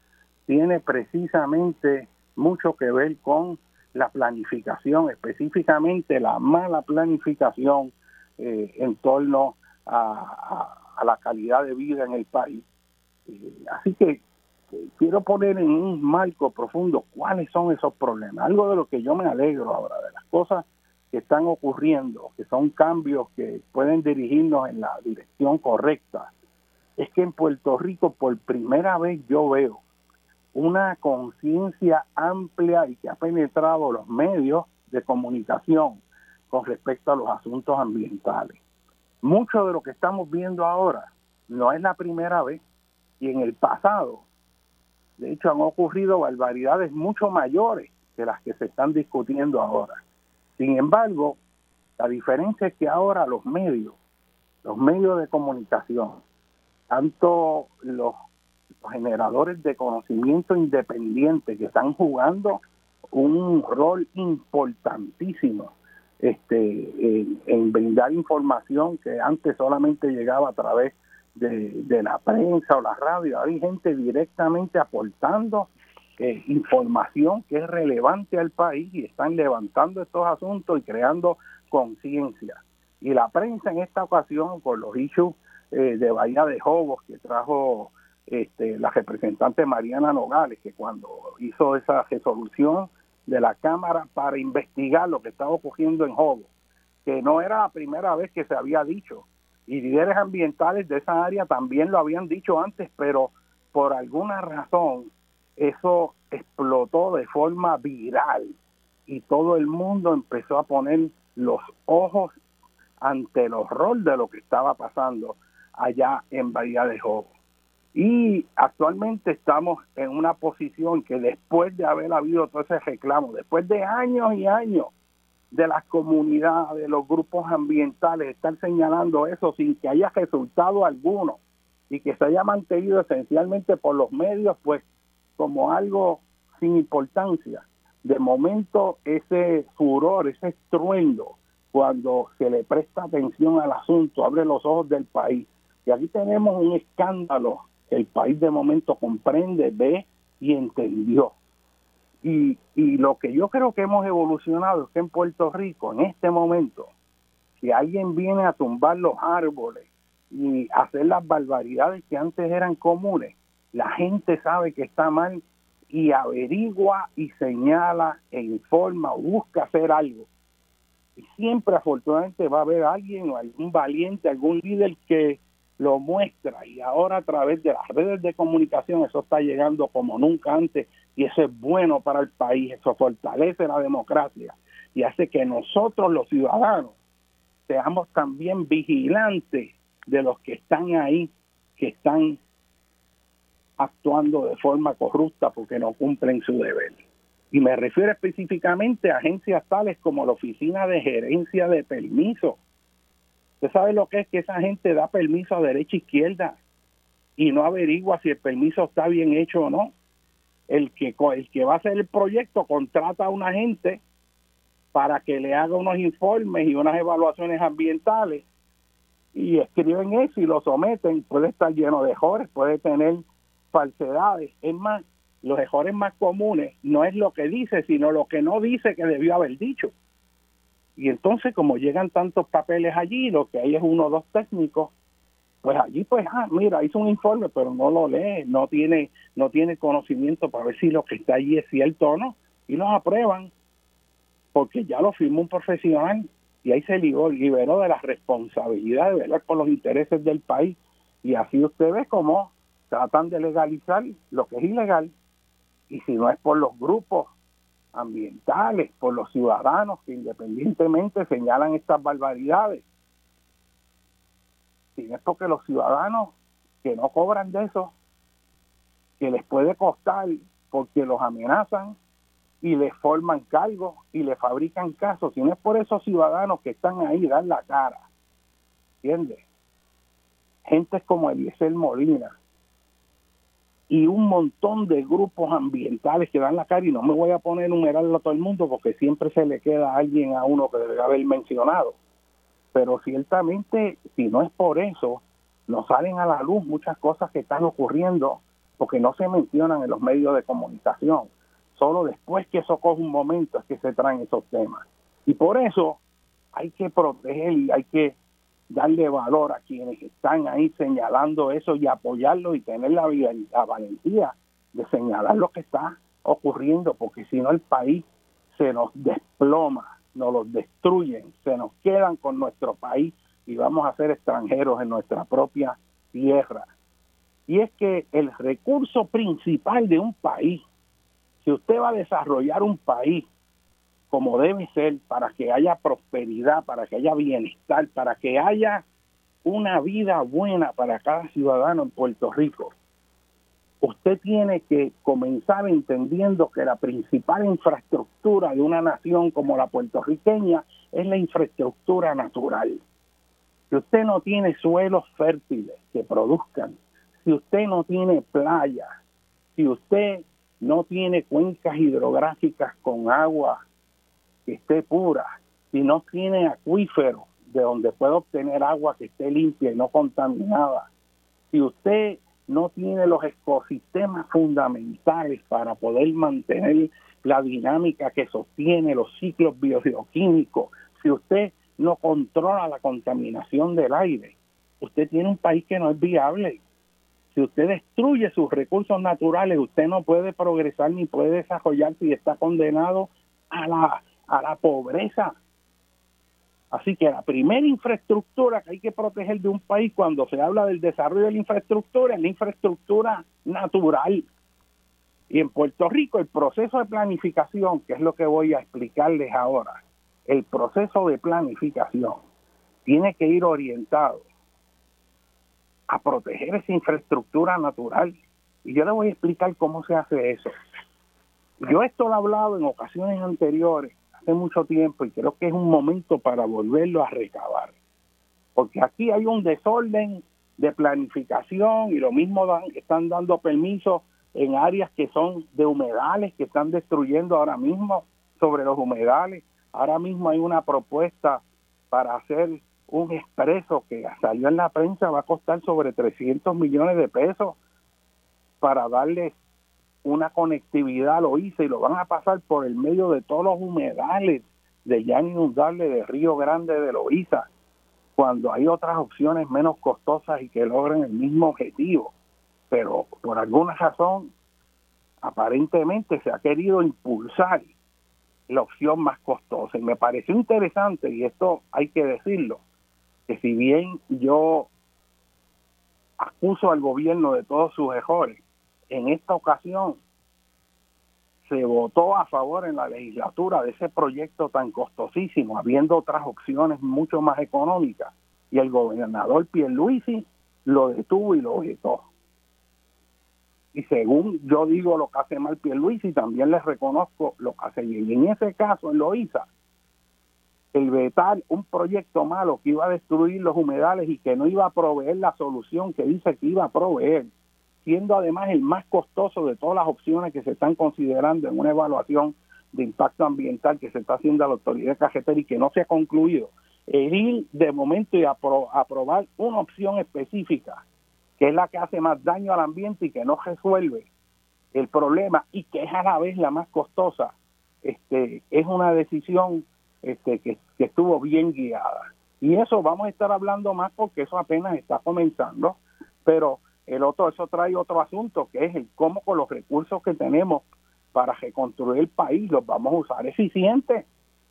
A: tiene precisamente mucho que ver con la planificación, específicamente la mala planificación eh, en torno a, la calidad de vida en el país. Eh, así que quiero poner en un marco profundo cuáles son esos problemas. Algo de lo que yo me alegro ahora, de las cosas que están ocurriendo, que son cambios que pueden dirigirnos en la dirección correcta, es que en Puerto Rico por primera vez yo veo una conciencia amplia y que ha penetrado los medios de comunicación con respecto a los asuntos ambientales. Mucho de lo que estamos viendo ahora no es la primera vez y en el pasado, de hecho, han ocurrido barbaridades mucho mayores que las que se están discutiendo ahora. Sin embargo, la diferencia es que ahora los medios, los medios de comunicación, tanto los generadores de conocimiento independiente que están jugando un rol importantísimo este, en, brindar información que antes solamente llegaba a través de, la prensa o la radio. Hay gente directamente aportando eh, información que es relevante al país y están levantando estos asuntos y creando conciencia. Y la prensa en esta ocasión, con los issues eh, de Bahía de Jobos que trajo este, la representante Mariana Nogales, que cuando hizo esa resolución de la Cámara para investigar lo que estaba ocurriendo en Jobo, que no era la primera vez que se había dicho, y líderes ambientales de esa área también lo habían dicho antes, pero por alguna razón eso explotó de forma viral y todo el mundo empezó a poner los ojos ante el horror de lo que estaba pasando allá en Bahía de. Y actualmente estamos en una posición que después de haber habido todo ese reclamo, después de años y años de las comunidades, de los grupos ambientales, estar señalando eso sin que haya resultado alguno y que se haya mantenido esencialmente por los medios, pues como algo sin importancia. De momento ese furor, ese estruendo, cuando se le presta atención al asunto, abre los ojos del país. Y aquí tenemos un escándalo el país de momento comprende, ve y entendió. Y, y lo que yo creo que hemos evolucionado es que en Puerto Rico, en este momento, si alguien viene a tumbar los árboles y hacer las barbaridades que antes eran comunes, la gente sabe que está mal y averigua y señala e informa o busca hacer algo. Y siempre afortunadamente va a haber alguien o algún valiente, algún líder que lo muestra y ahora a través de las redes de comunicación eso está llegando como nunca antes y eso es bueno para el país, eso fortalece la democracia y hace que nosotros los ciudadanos seamos también vigilantes de los que están ahí, que están actuando de forma corrupta porque no cumplen su deber. Y me refiero específicamente a agencias tales como la Oficina de Gerencia de Permiso. Usted sabe lo que es que esa gente da permiso a derecha e izquierda y no averigua si el permiso está bien hecho o no. El que, el que va a hacer el proyecto contrata a una gente para que le haga unos informes y unas evaluaciones ambientales y escriben eso y lo someten. Puede estar lleno de errores, puede tener falsedades. Es más, los errores más comunes no es lo que dice, sino lo que no dice que debió haber dicho. Y entonces, como llegan tantos papeles allí, lo que hay es uno o dos técnicos, pues allí, pues, ah, mira, hizo un informe, pero no lo lee, no tiene, no tiene conocimiento para ver si lo que está allí es cierto o no, y los aprueban, porque ya lo firmó un profesional, y ahí se liberó, liberó de la responsabilidad de velar por los intereses del país, y así usted ve cómo tratan de legalizar lo que es ilegal, y si no es por los grupos ambientales, por los ciudadanos que independientemente señalan estas barbaridades, si no es porque los ciudadanos que no cobran de eso, que les puede costar porque los amenazan y les forman cargos y le fabrican casos, si no es por esos ciudadanos que están ahí, dan la cara, ¿entiendes? Gente como Eliezer Molina, y un montón de grupos ambientales que dan la cara y no me voy a poner a enumerarlo a todo el mundo porque siempre se le queda alguien a uno que debe haber mencionado. Pero ciertamente, si no es por eso, nos salen a la luz muchas cosas que están ocurriendo porque no se mencionan en los medios de comunicación. Solo después que eso coge un momento es que se traen esos temas. Y por eso hay que proteger y hay que darle valor a quienes están ahí señalando eso y apoyarlo y tener la, valentía de señalar lo que está ocurriendo, porque si no el país se nos desploma, nos los destruyen, se nos quedan con nuestro país y vamos a ser extranjeros en nuestra propia tierra. Y es que el recurso principal de un país, si usted va a desarrollar un país, como debe ser para que haya prosperidad, para que haya bienestar, para que haya una vida buena para cada ciudadano en Puerto Rico. Usted tiene que comenzar entendiendo que la principal infraestructura de una nación como la puertorriqueña es la infraestructura natural. Si usted no tiene suelos fértiles que produzcan, si usted no tiene playas, si usted no tiene cuencas hidrográficas con agua que esté pura, si no tiene acuífero de donde pueda obtener agua que esté limpia y no contaminada, si usted no tiene los ecosistemas fundamentales para poder mantener la dinámica que sostiene los ciclos biogeoquímicos, si usted no controla la contaminación del aire, usted tiene un país que no es viable. Si usted destruye sus recursos naturales, usted no puede progresar ni puede desarrollarse y está condenado a la a la pobreza. Así que la primera infraestructura que hay que proteger de un país cuando se habla del desarrollo de la infraestructura es la infraestructura natural. Y en Puerto Rico el proceso de planificación, que es lo que voy a explicarles ahora, el proceso de planificación tiene que ir orientado a proteger esa infraestructura natural. Y yo le voy a explicar cómo se hace eso. Yo esto lo he hablado en ocasiones anteriores hace mucho tiempo y creo que es un momento para volverlo a recabar. Porque aquí hay un desorden de planificación y lo mismo dan, están dando permisos en áreas que son de humedales, que están destruyendo ahora mismo sobre los humedales. Ahora mismo hay una propuesta para hacer un expreso que salió en la prensa, va a costar sobre 300 millones de pesos para darle una conectividad lo hice y lo van a pasar por el medio de todos los humedales de ya inundable de Río Grande de Loíza, cuando hay otras opciones menos costosas y que logren el mismo objetivo. Pero por alguna razón, aparentemente se ha querido impulsar la opción más costosa. Y me pareció interesante, y esto hay que decirlo, que si bien yo acuso al gobierno de todos sus errores, en esta ocasión se votó a favor en la legislatura de ese proyecto tan costosísimo, habiendo otras opciones mucho más económicas, y el gobernador Pierluisi lo detuvo y lo vetó. Y según yo digo lo que hace mal Pierluisi, también les reconozco lo que hace bien. Y en ese caso, en Loíza, el vetar un proyecto malo que iba a destruir los humedales y que no iba a proveer la solución que dice que iba a proveer, siendo además el más costoso de todas las opciones que se están considerando en una evaluación de impacto ambiental que se está haciendo a la autoridad cajetera y que no se ha concluido, el ir de momento y aprobar una opción específica, que es la que hace más daño al ambiente y que no resuelve el problema y que es a la vez la más costosa, este, es una decisión este, que, que estuvo bien guiada. Y eso vamos a estar hablando más porque eso apenas está comenzando, pero el otro, eso trae otro asunto, que es el cómo con los recursos que tenemos para reconstruir el país los vamos a usar eficientes.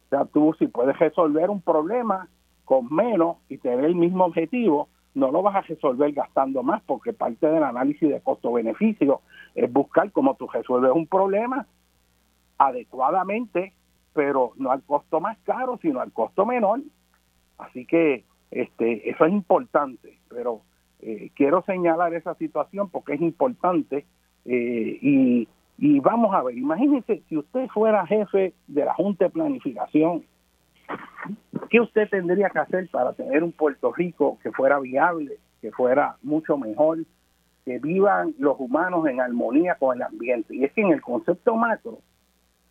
A: O sea, tú si puedes resolver un problema con menos y tener el mismo objetivo, no lo vas a resolver gastando más, porque parte del análisis de costo-beneficio es buscar cómo tú resuelves un problema adecuadamente pero no al costo más caro, sino al costo menor. Así que este, eso es importante, pero eh, quiero señalar esa situación porque es importante eh, y, y vamos a ver, imagínense si usted fuera jefe de la Junta de Planificación, ¿qué usted tendría que hacer para tener un Puerto Rico que fuera viable, que fuera mucho mejor, que vivan los humanos en armonía con el ambiente? Y es que en el concepto macro,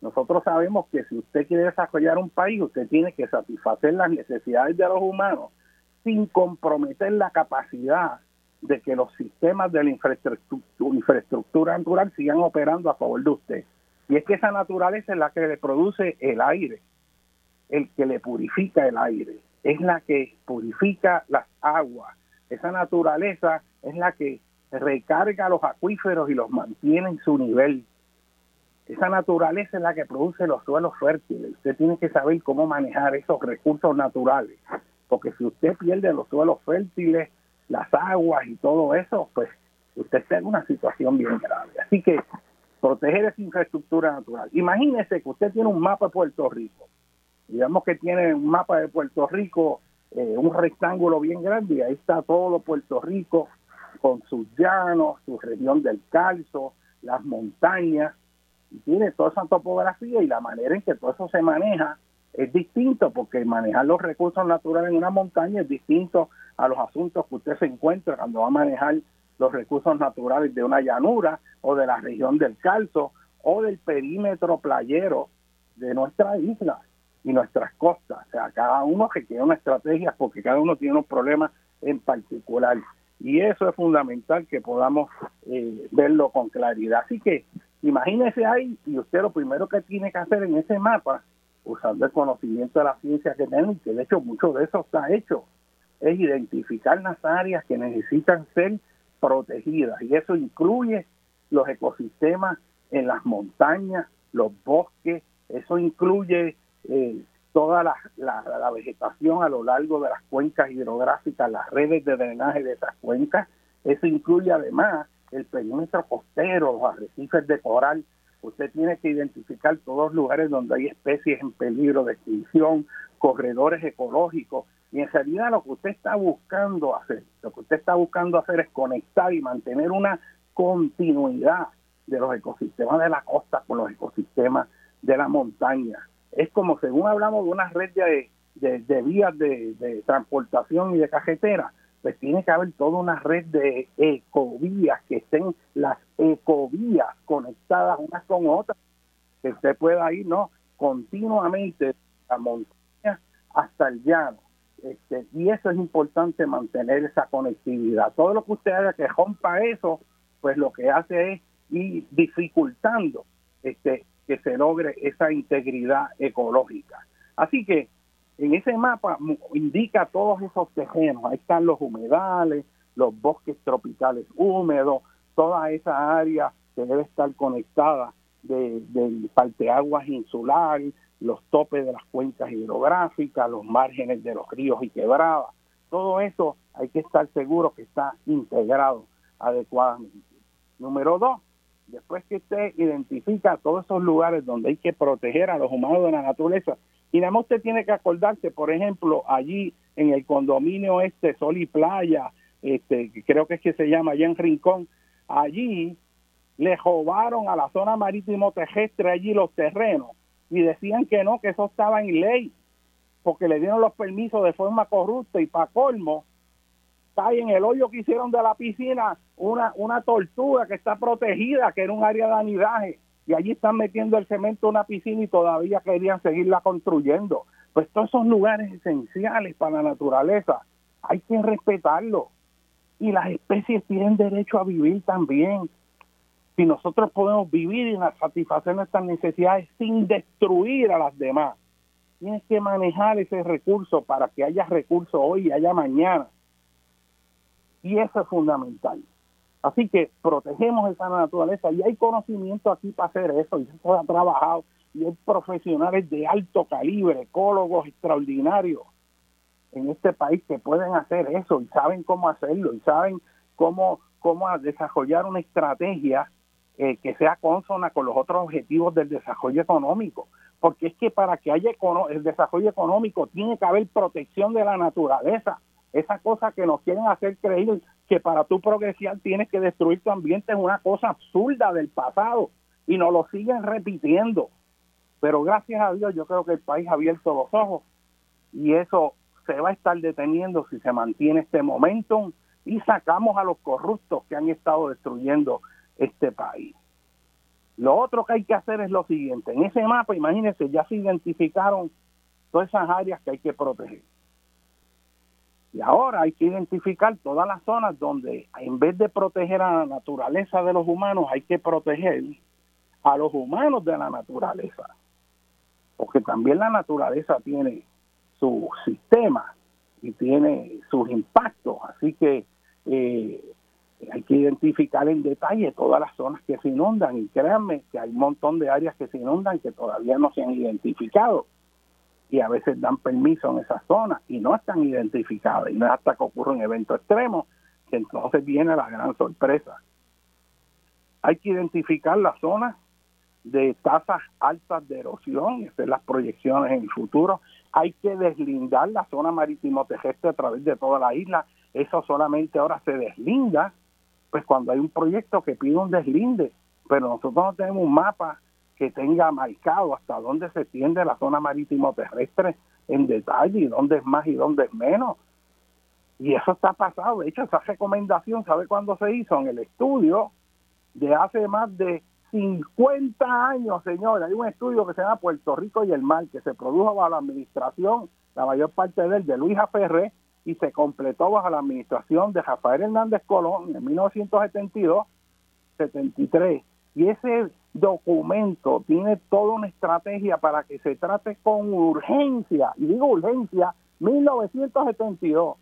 A: nosotros sabemos que si usted quiere desarrollar un país, usted tiene que satisfacer las necesidades de los humanos sin comprometer la capacidad de que los sistemas de la infraestructura, natural sigan operando a favor de usted. Y es que esa naturaleza es la que le produce el aire, el que le purifica el aire, es la que purifica las aguas. Esa naturaleza es la que recarga los acuíferos y los mantiene en su nivel. Esa naturaleza es la que produce los suelos fértiles. Usted tiene que saber cómo manejar esos recursos naturales, porque si usted pierde los suelos fértiles, las aguas y todo eso, pues usted está en una situación bien grave. Así que proteger esa infraestructura natural. Imagínese que usted tiene un mapa de Puerto Rico. Digamos que tiene un mapa de Puerto Rico, eh, un rectángulo bien grande, y ahí está todo Puerto Rico con sus llanos, su región del calzo, las montañas, y tiene toda esa topografía y la manera en que todo eso se maneja es distinto porque manejar los recursos naturales en una montaña es distinto a los asuntos que usted se encuentra cuando va a manejar los recursos naturales de una llanura o de la región del calzo o del perímetro playero de nuestra isla y nuestras costas. O sea, cada uno requiere una estrategia porque cada uno tiene un problema en particular. Y eso es fundamental que podamos eh, verlo con claridad. Así que Imagínese ahí y usted lo primero que tiene que hacer en ese mapa, usando el conocimiento de la ciencia que tenemos, que de hecho mucho de eso está hecho, es identificar las áreas que necesitan ser protegidas. Y eso incluye los ecosistemas en las montañas, los bosques, eso incluye eh, toda la, la, vegetación a lo largo de las cuencas hidrográficas, las redes de drenaje de esas cuencas, eso incluye además el perímetro costero, los arrecifes de coral. Usted tiene que identificar todos los lugares donde hay especies en peligro de extinción, corredores ecológicos. Y en realidad lo que usted está buscando hacer, lo que usted está buscando hacer es conectar y mantener una continuidad de los ecosistemas de la costa con los ecosistemas de la montaña. Es como según hablamos de una red de, de, vías de, de transportación y de carretera, pues tiene que haber toda una red de ecovías, que estén las ecovías conectadas unas con otras, que usted pueda ir no continuamente a montaña hasta el llano. Este, y eso es importante mantener esa conectividad. Todo lo que usted haga que rompa eso, pues lo que hace es ir dificultando este, que se logre esa integridad ecológica. Así que en ese mapa indica todos esos terrenos. Ahí están los humedales, los bosques tropicales húmedos, toda esa área que debe estar conectada del de parteaguas insular, los topes de las cuencas hidrográficas, los márgenes de los ríos y quebradas. Todo eso hay que estar seguro que está integrado adecuadamente. Número dos, después que usted identifica todos esos lugares donde hay que proteger a los humanos de la naturaleza, y nada más usted tiene que acordarse, por ejemplo, allí en el condominio este Sol y Playa, este, creo que es que se llama allá en Rincón, allí le robaron a la zona marítimo terrestre allí los terrenos y decían que no, que eso estaba en ley, porque le dieron los permisos de forma corrupta y para colmo, está en el hoyo que hicieron de la piscina una, una tortuga que está protegida, que era un área de anidaje, y allí están metiendo el cemento en una piscina y todavía querían seguirla construyendo. Pues todos esos lugares esenciales para la naturaleza hay que respetarlos. Y las especies tienen derecho a vivir también. Si nosotros podemos vivir y satisfacer nuestras necesidades sin destruir a las demás, tienes que manejar ese recurso para que haya recursos hoy y haya mañana. Y eso es fundamental. Así que protegemos esa naturaleza y hay conocimiento aquí para hacer eso y se ha trabajado y hay profesionales de alto calibre, ecólogos extraordinarios en este país que pueden hacer eso y saben cómo hacerlo y saben cómo, cómo desarrollar una estrategia eh, que sea consona con los otros objetivos del desarrollo económico. Porque es que para que haya el desarrollo económico tiene que haber protección de la naturaleza. Esa cosa que nos quieren hacer creer que para tu progresar tienes que destruir tu ambiente es una cosa absurda del pasado y nos lo siguen repitiendo. Pero gracias a Dios yo creo que el país ha abierto los ojos y eso se va a estar deteniendo si se mantiene este momento y sacamos a los corruptos que han estado destruyendo este país. Lo otro que hay que hacer es lo siguiente. En ese mapa, imagínense, ya se identificaron todas esas áreas que hay que proteger. Y ahora hay que identificar todas las zonas donde en vez de proteger a la naturaleza de los humanos, hay que proteger a los humanos de la naturaleza. Porque también la naturaleza tiene su sistema y tiene sus impactos. Así que eh, hay que identificar en detalle todas las zonas que se inundan y créanme que hay un montón de áreas que se inundan que todavía no se han identificado y a veces dan permiso en esas zonas y no están identificadas y no es hasta que ocurre un evento extremo que entonces viene la gran sorpresa. Hay que identificar las zonas de tasas altas de erosión, estas las proyecciones en el futuro. Hay que deslindar la zona marítimo terrestre a través de toda la isla. Eso solamente ahora se deslinda, pues cuando hay un proyecto que pide un deslinde, pero nosotros no tenemos un mapa que tenga marcado hasta dónde se tiende la zona marítimo terrestre en detalle y dónde es más y dónde es menos. Y eso está pasado. De hecho, esa recomendación, ¿sabe cuándo se hizo? En el estudio de hace más de 50 años, señores. Hay un estudio que se llama Puerto Rico y el Mar, que se produjo bajo la administración, la mayor parte de él, de Luis Ferré, y se completó bajo la administración de Rafael Hernández Colón en 1972, 73. Y ese documento tiene toda una estrategia para que se trate con urgencia, y digo urgencia, 1972,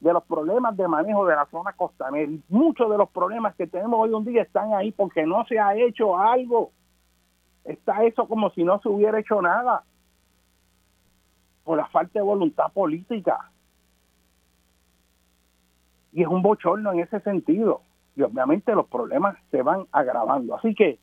A: de los problemas de manejo de la zona costanera. Y muchos de los problemas que tenemos hoy en día están ahí porque no se ha hecho algo. Está eso como si no se hubiera hecho nada, por la falta de voluntad política. Y es un bochorno en ese sentido. Y obviamente los problemas se van agravando. Así que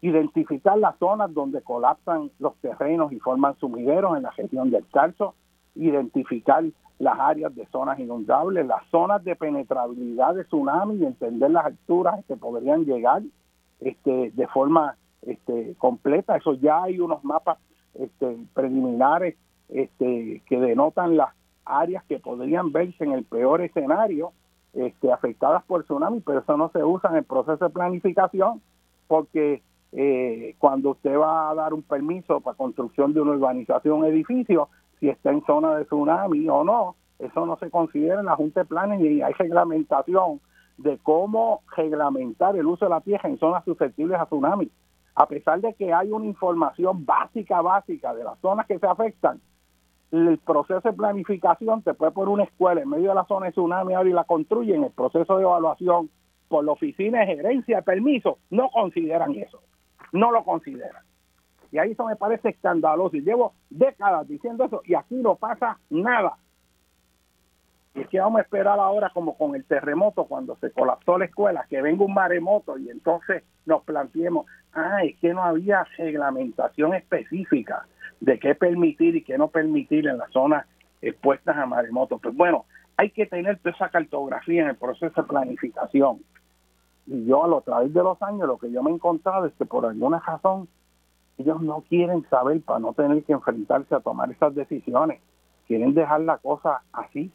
A: identificar las zonas donde colapsan los terrenos y forman sumideros en la región del Carso, identificar las áreas de zonas inundables, las zonas de penetrabilidad de tsunami y entender las alturas que podrían llegar este, de forma este, completa. Eso ya hay unos mapas este, preliminares este, que denotan las áreas que podrían verse en el peor escenario este, afectadas por tsunami, pero eso no se usa en el proceso de planificación porque eh, cuando usted va a dar un permiso para construcción de una urbanización, edificio, si está en zona de tsunami o no, eso no se considera en la Junta de Planes ni hay reglamentación de cómo reglamentar el uso de la tierra en zonas susceptibles a tsunami. A pesar de que hay una información básica, básica de las zonas que se afectan, el proceso de planificación te puede poner una escuela en medio de la zona de tsunami ahora y la construyen, el proceso de evaluación por la oficina de gerencia de permiso, no consideran eso no lo consideran. Y ahí eso me parece escandaloso. Y llevo décadas diciendo eso y aquí no pasa nada. Y es que vamos a esperar ahora como con el terremoto cuando se colapsó la escuela, que venga un maremoto y entonces nos planteemos, ah, es que no había reglamentación específica de qué permitir y qué no permitir en las zonas expuestas a maremotos. Pues bueno, hay que tener toda esa cartografía en el proceso de planificación. Y yo a lo través de los años lo que yo me he encontrado es que por alguna razón ellos no quieren saber para no tener que enfrentarse a tomar esas decisiones. Quieren dejar la cosa así,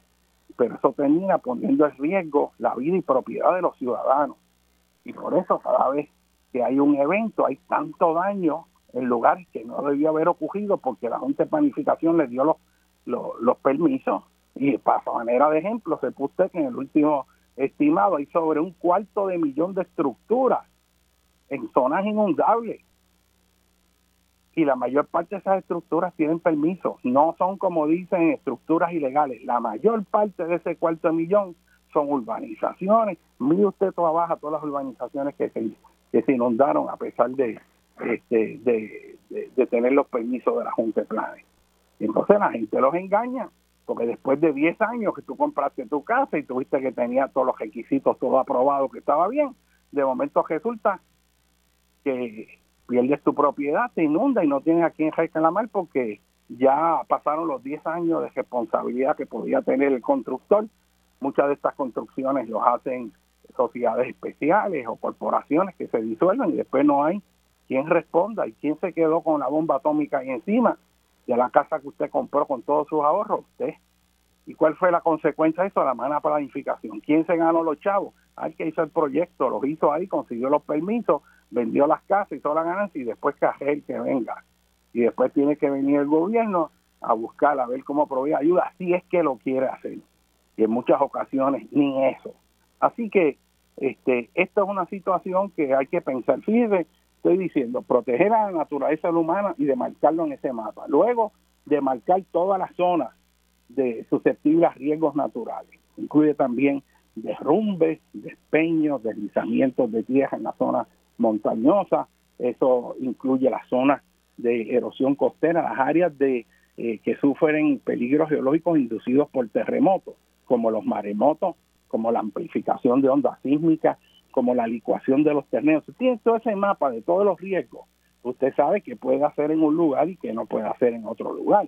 A: pero eso termina poniendo en riesgo la vida y propiedad de los ciudadanos. Y por eso cada vez que hay un evento hay tanto daño en lugares que no debió haber ocurrido porque la Junta de Planificación le dio los, los, permisos. Y para manera de ejemplo, se puso que en el último estimado hay sobre un cuarto de millón de estructuras en zonas inundables. Y la mayor parte de esas estructuras tienen permiso, no son como dicen estructuras ilegales, la mayor parte de ese cuarto millón son urbanizaciones, mire usted toda todas las urbanizaciones que se, que se inundaron a pesar de, este, de, de, tener los permisos de la Junta de Planes. Entonces la gente los engaña, porque después de 10 años que tú compraste tu casa y tuviste que tenía todos los requisitos, todo aprobado, que estaba bien, de momento resulta que pierdes tu propiedad, te inunda y no tienes a quien reclamar porque ya pasaron los 10 años de responsabilidad que podía tener el constructor. Muchas de estas construcciones los hacen sociedades especiales o corporaciones que se disuelven y después no hay quien responda y quién se quedó con la bomba atómica ahí encima de la casa que usted compró con todos sus ahorros, usted. ¿Y cuál fue la consecuencia de eso? La mala planificación. ¿Quién se ganó los chavos? Al que hizo el proyecto, los hizo ahí, consiguió los permisos, vendió las casas toda la ganancia y después que el que venga. Y después tiene que venir el gobierno a buscar, a ver cómo provee ayuda, si es que lo quiere hacer. Y en muchas ocasiones ni eso. Así que este, esto es una situación que hay que pensar. Fíjese, estoy diciendo, proteger a la naturaleza humana y demarcarlo en ese mapa. Luego, demarcar todas las zonas de susceptibles riesgos naturales. Incluye también derrumbes, despeños, deslizamientos de tierra en la zona montañosa, eso incluye las zonas de erosión costera, las áreas de eh, que sufren peligros geológicos inducidos por terremotos, como los maremotos, como la amplificación de ondas sísmicas, como la licuación de los terrenos. Tiene todo ese mapa de todos los riesgos. Usted sabe que puede hacer en un lugar y que no puede hacer en otro lugar.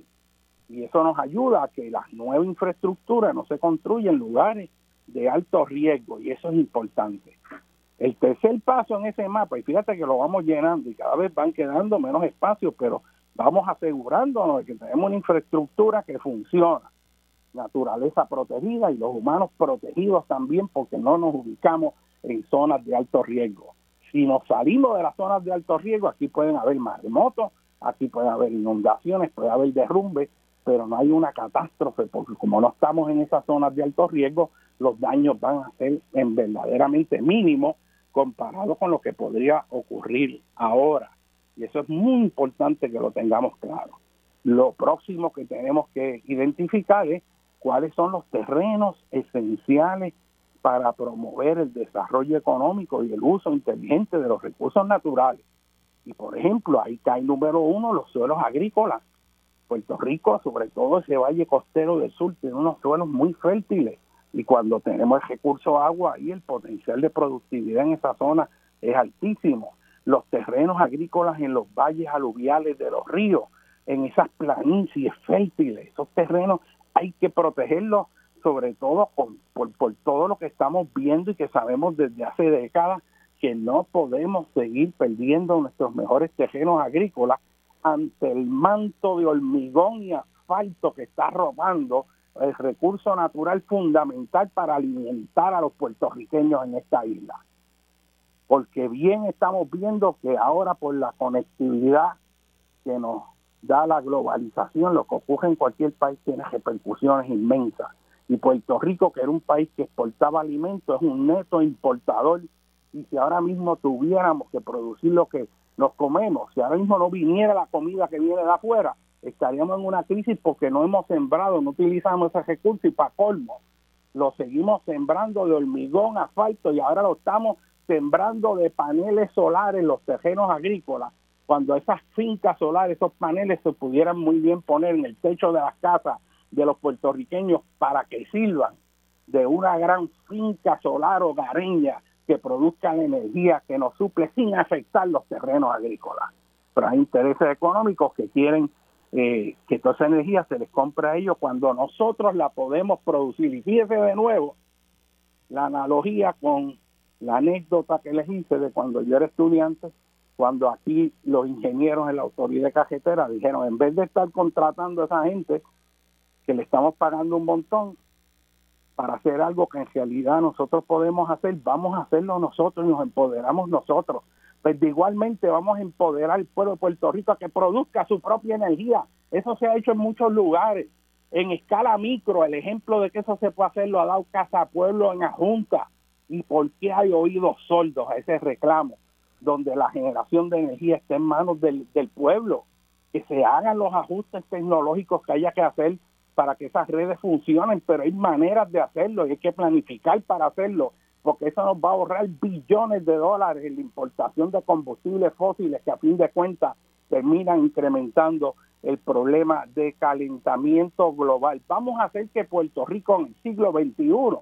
A: Y eso nos ayuda a que la nueva infraestructura no se construya en lugares de alto riesgo y eso es importante. El tercer paso en ese mapa, y fíjate que lo vamos llenando y cada vez van quedando menos espacios, pero vamos asegurándonos de que tenemos una infraestructura que funciona, naturaleza protegida y los humanos protegidos también porque no nos ubicamos en zonas de alto riesgo. Si nos salimos de las zonas de alto riesgo, aquí pueden haber maremotos, aquí pueden haber inundaciones, puede haber derrumbes, pero no hay una catástrofe, porque como no estamos en esas zonas de alto riesgo, los daños van a ser en verdaderamente mínimos comparado con lo que podría ocurrir ahora. Y eso es muy importante que lo tengamos claro. Lo próximo que tenemos que identificar es cuáles son los terrenos esenciales para promover el desarrollo económico y el uso inteligente de los recursos naturales. Y por ejemplo, ahí cae número uno los suelos agrícolas. Puerto Rico, sobre todo ese valle costero del sur, tiene unos suelos muy fértiles y cuando tenemos el recurso agua y el potencial de productividad en esa zona es altísimo. Los terrenos agrícolas en los valles aluviales de los ríos, en esas planicies fértiles, esos terrenos hay que protegerlos sobre todo por, por todo lo que estamos viendo y que sabemos desde hace décadas que no podemos seguir perdiendo nuestros mejores terrenos agrícolas ante el manto de hormigón y asfalto que está robando el recurso natural fundamental para alimentar a los puertorriqueños en esta isla. Porque bien estamos viendo que ahora por la conectividad que nos da la globalización, lo que ocurre en cualquier país tiene repercusiones inmensas. Y Puerto Rico, que era un país que exportaba alimentos, es un neto importador. Y si ahora mismo tuviéramos que producir lo que nos comemos, si ahora mismo no viniera la comida que viene de afuera, estaríamos en una crisis porque no hemos sembrado, no utilizamos ese recurso y para colmo lo seguimos sembrando de hormigón, asfalto y ahora lo estamos sembrando de paneles solares los terrenos agrícolas, cuando esas fincas solares, esos paneles se pudieran muy bien poner en el techo de las casas de los puertorriqueños para que sirvan de una gran finca solar hogareña que produzca energía que nos suple sin afectar los terrenos agrícolas. Pero hay intereses económicos que quieren eh, que toda esa energía se les compre a ellos cuando nosotros la podemos producir. Y fíjese de nuevo la analogía con la anécdota que les hice de cuando yo era estudiante, cuando aquí los ingenieros en la autoridad cajetera dijeron, en vez de estar contratando a esa gente que le estamos pagando un montón para hacer algo que en realidad nosotros podemos hacer, vamos a hacerlo nosotros y nos empoderamos nosotros. Pues igualmente vamos a empoderar al pueblo de Puerto Rico a que produzca su propia energía. Eso se ha hecho en muchos lugares. En escala micro, el ejemplo de que eso se puede hacer lo ha dado Casa Pueblo en la Junta. ¿Y por qué hay oídos sordos a ese reclamo? Donde la generación de energía está en manos del, del pueblo. Que se hagan los ajustes tecnológicos que haya que hacer para que esas redes funcionen, pero hay maneras de hacerlo y hay que planificar para hacerlo, porque eso nos va a ahorrar billones de dólares en la importación de combustibles fósiles que a fin de cuentas terminan incrementando el problema de calentamiento global. Vamos a hacer que Puerto Rico en el siglo XXI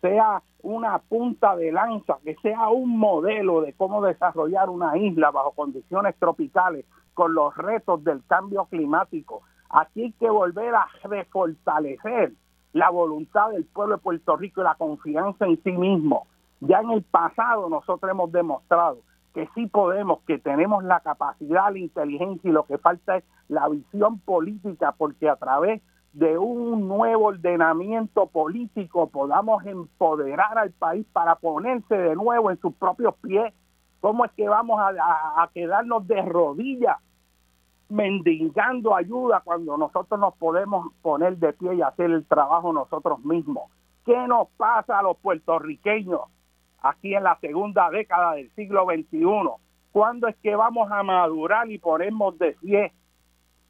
A: sea una punta de lanza, que sea un modelo de cómo desarrollar una isla bajo condiciones tropicales con los retos del cambio climático, Aquí hay que volver a refortalecer la voluntad del pueblo de Puerto Rico y la confianza en sí mismo. Ya en el pasado nosotros hemos demostrado que sí podemos, que tenemos la capacidad, la inteligencia y lo que falta es la visión política, porque a través de un nuevo ordenamiento político podamos empoderar al país para ponerse de nuevo en sus propios pies. ¿Cómo es que vamos a, a quedarnos de rodillas mendigando ayuda cuando nosotros nos podemos poner de pie y hacer el trabajo nosotros mismos. ¿Qué nos pasa a los puertorriqueños aquí en la segunda década del siglo XXI? ¿Cuándo es que vamos a madurar y ponernos de pie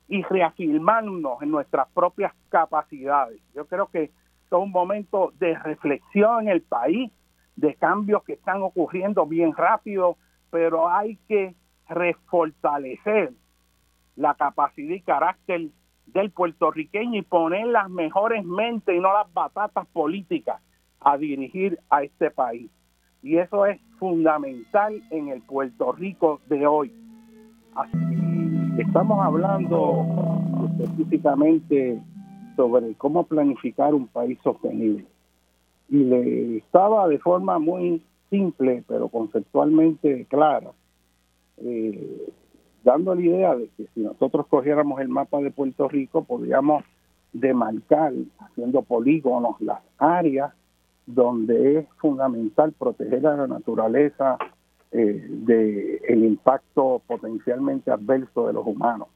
A: y reafirmarnos en nuestras propias capacidades? Yo creo que es un momento de reflexión en el país, de cambios que están ocurriendo bien rápido, pero hay que refortalecer la capacidad y carácter del puertorriqueño y poner las mejores mentes y no las batatas políticas a dirigir a este país. Y eso es fundamental en el Puerto Rico de hoy. Estamos hablando específicamente sobre cómo planificar un país sostenible. Y le estaba de forma muy simple, pero conceptualmente clara, eh, dando la idea de que si nosotros cogiéramos el mapa de Puerto Rico, podríamos demarcar, haciendo polígonos, las áreas donde es fundamental proteger a la naturaleza eh, del impacto potencialmente adverso de los humanos.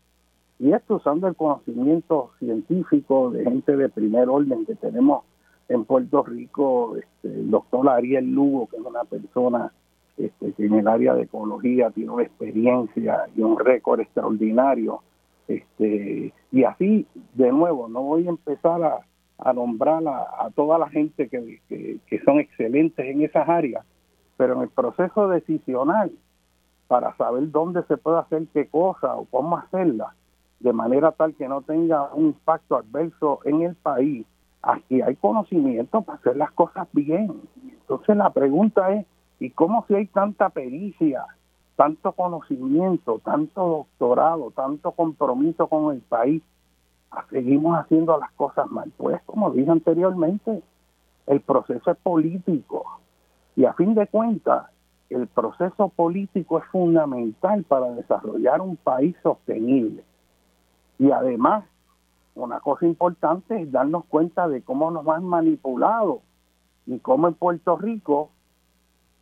A: Y esto usando el conocimiento científico de gente de primer orden que tenemos en Puerto Rico, este, el doctor Ariel Lugo, que es una persona este, que en el área de ecología tiene experiencia y un récord extraordinario. Este, y así, de nuevo, no voy a empezar a, nombrar a, toda la gente que, que, son excelentes en esas áreas, pero en el proceso decisional, para saber dónde se puede hacer qué cosa o cómo hacerla, de manera tal que no tenga un impacto adverso en el país, aquí hay conocimiento para hacer las cosas bien. Entonces la pregunta es, ¿Y cómo si hay tanta pericia, tanto conocimiento, tanto doctorado, tanto compromiso con el país, seguimos haciendo las cosas mal? Pues como dije anteriormente, el proceso es político y a fin de cuentas el proceso político es fundamental para desarrollar un país sostenible. Y además, una cosa importante es darnos cuenta de cómo nos han manipulado y cómo en Puerto Rico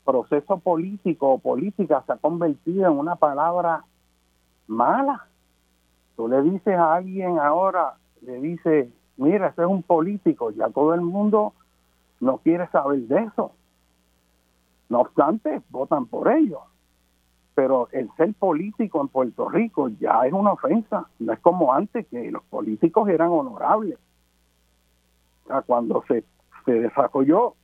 A: proceso político o política se ha convertido en una palabra mala. Tú le dices a alguien ahora, le dices, mira, ese es un político, ya todo el mundo no quiere saber de eso. No obstante, votan por ellos. Pero el ser político en Puerto Rico ya es una ofensa. No es como antes que los políticos eran honorables. Cuando se, se desarrolló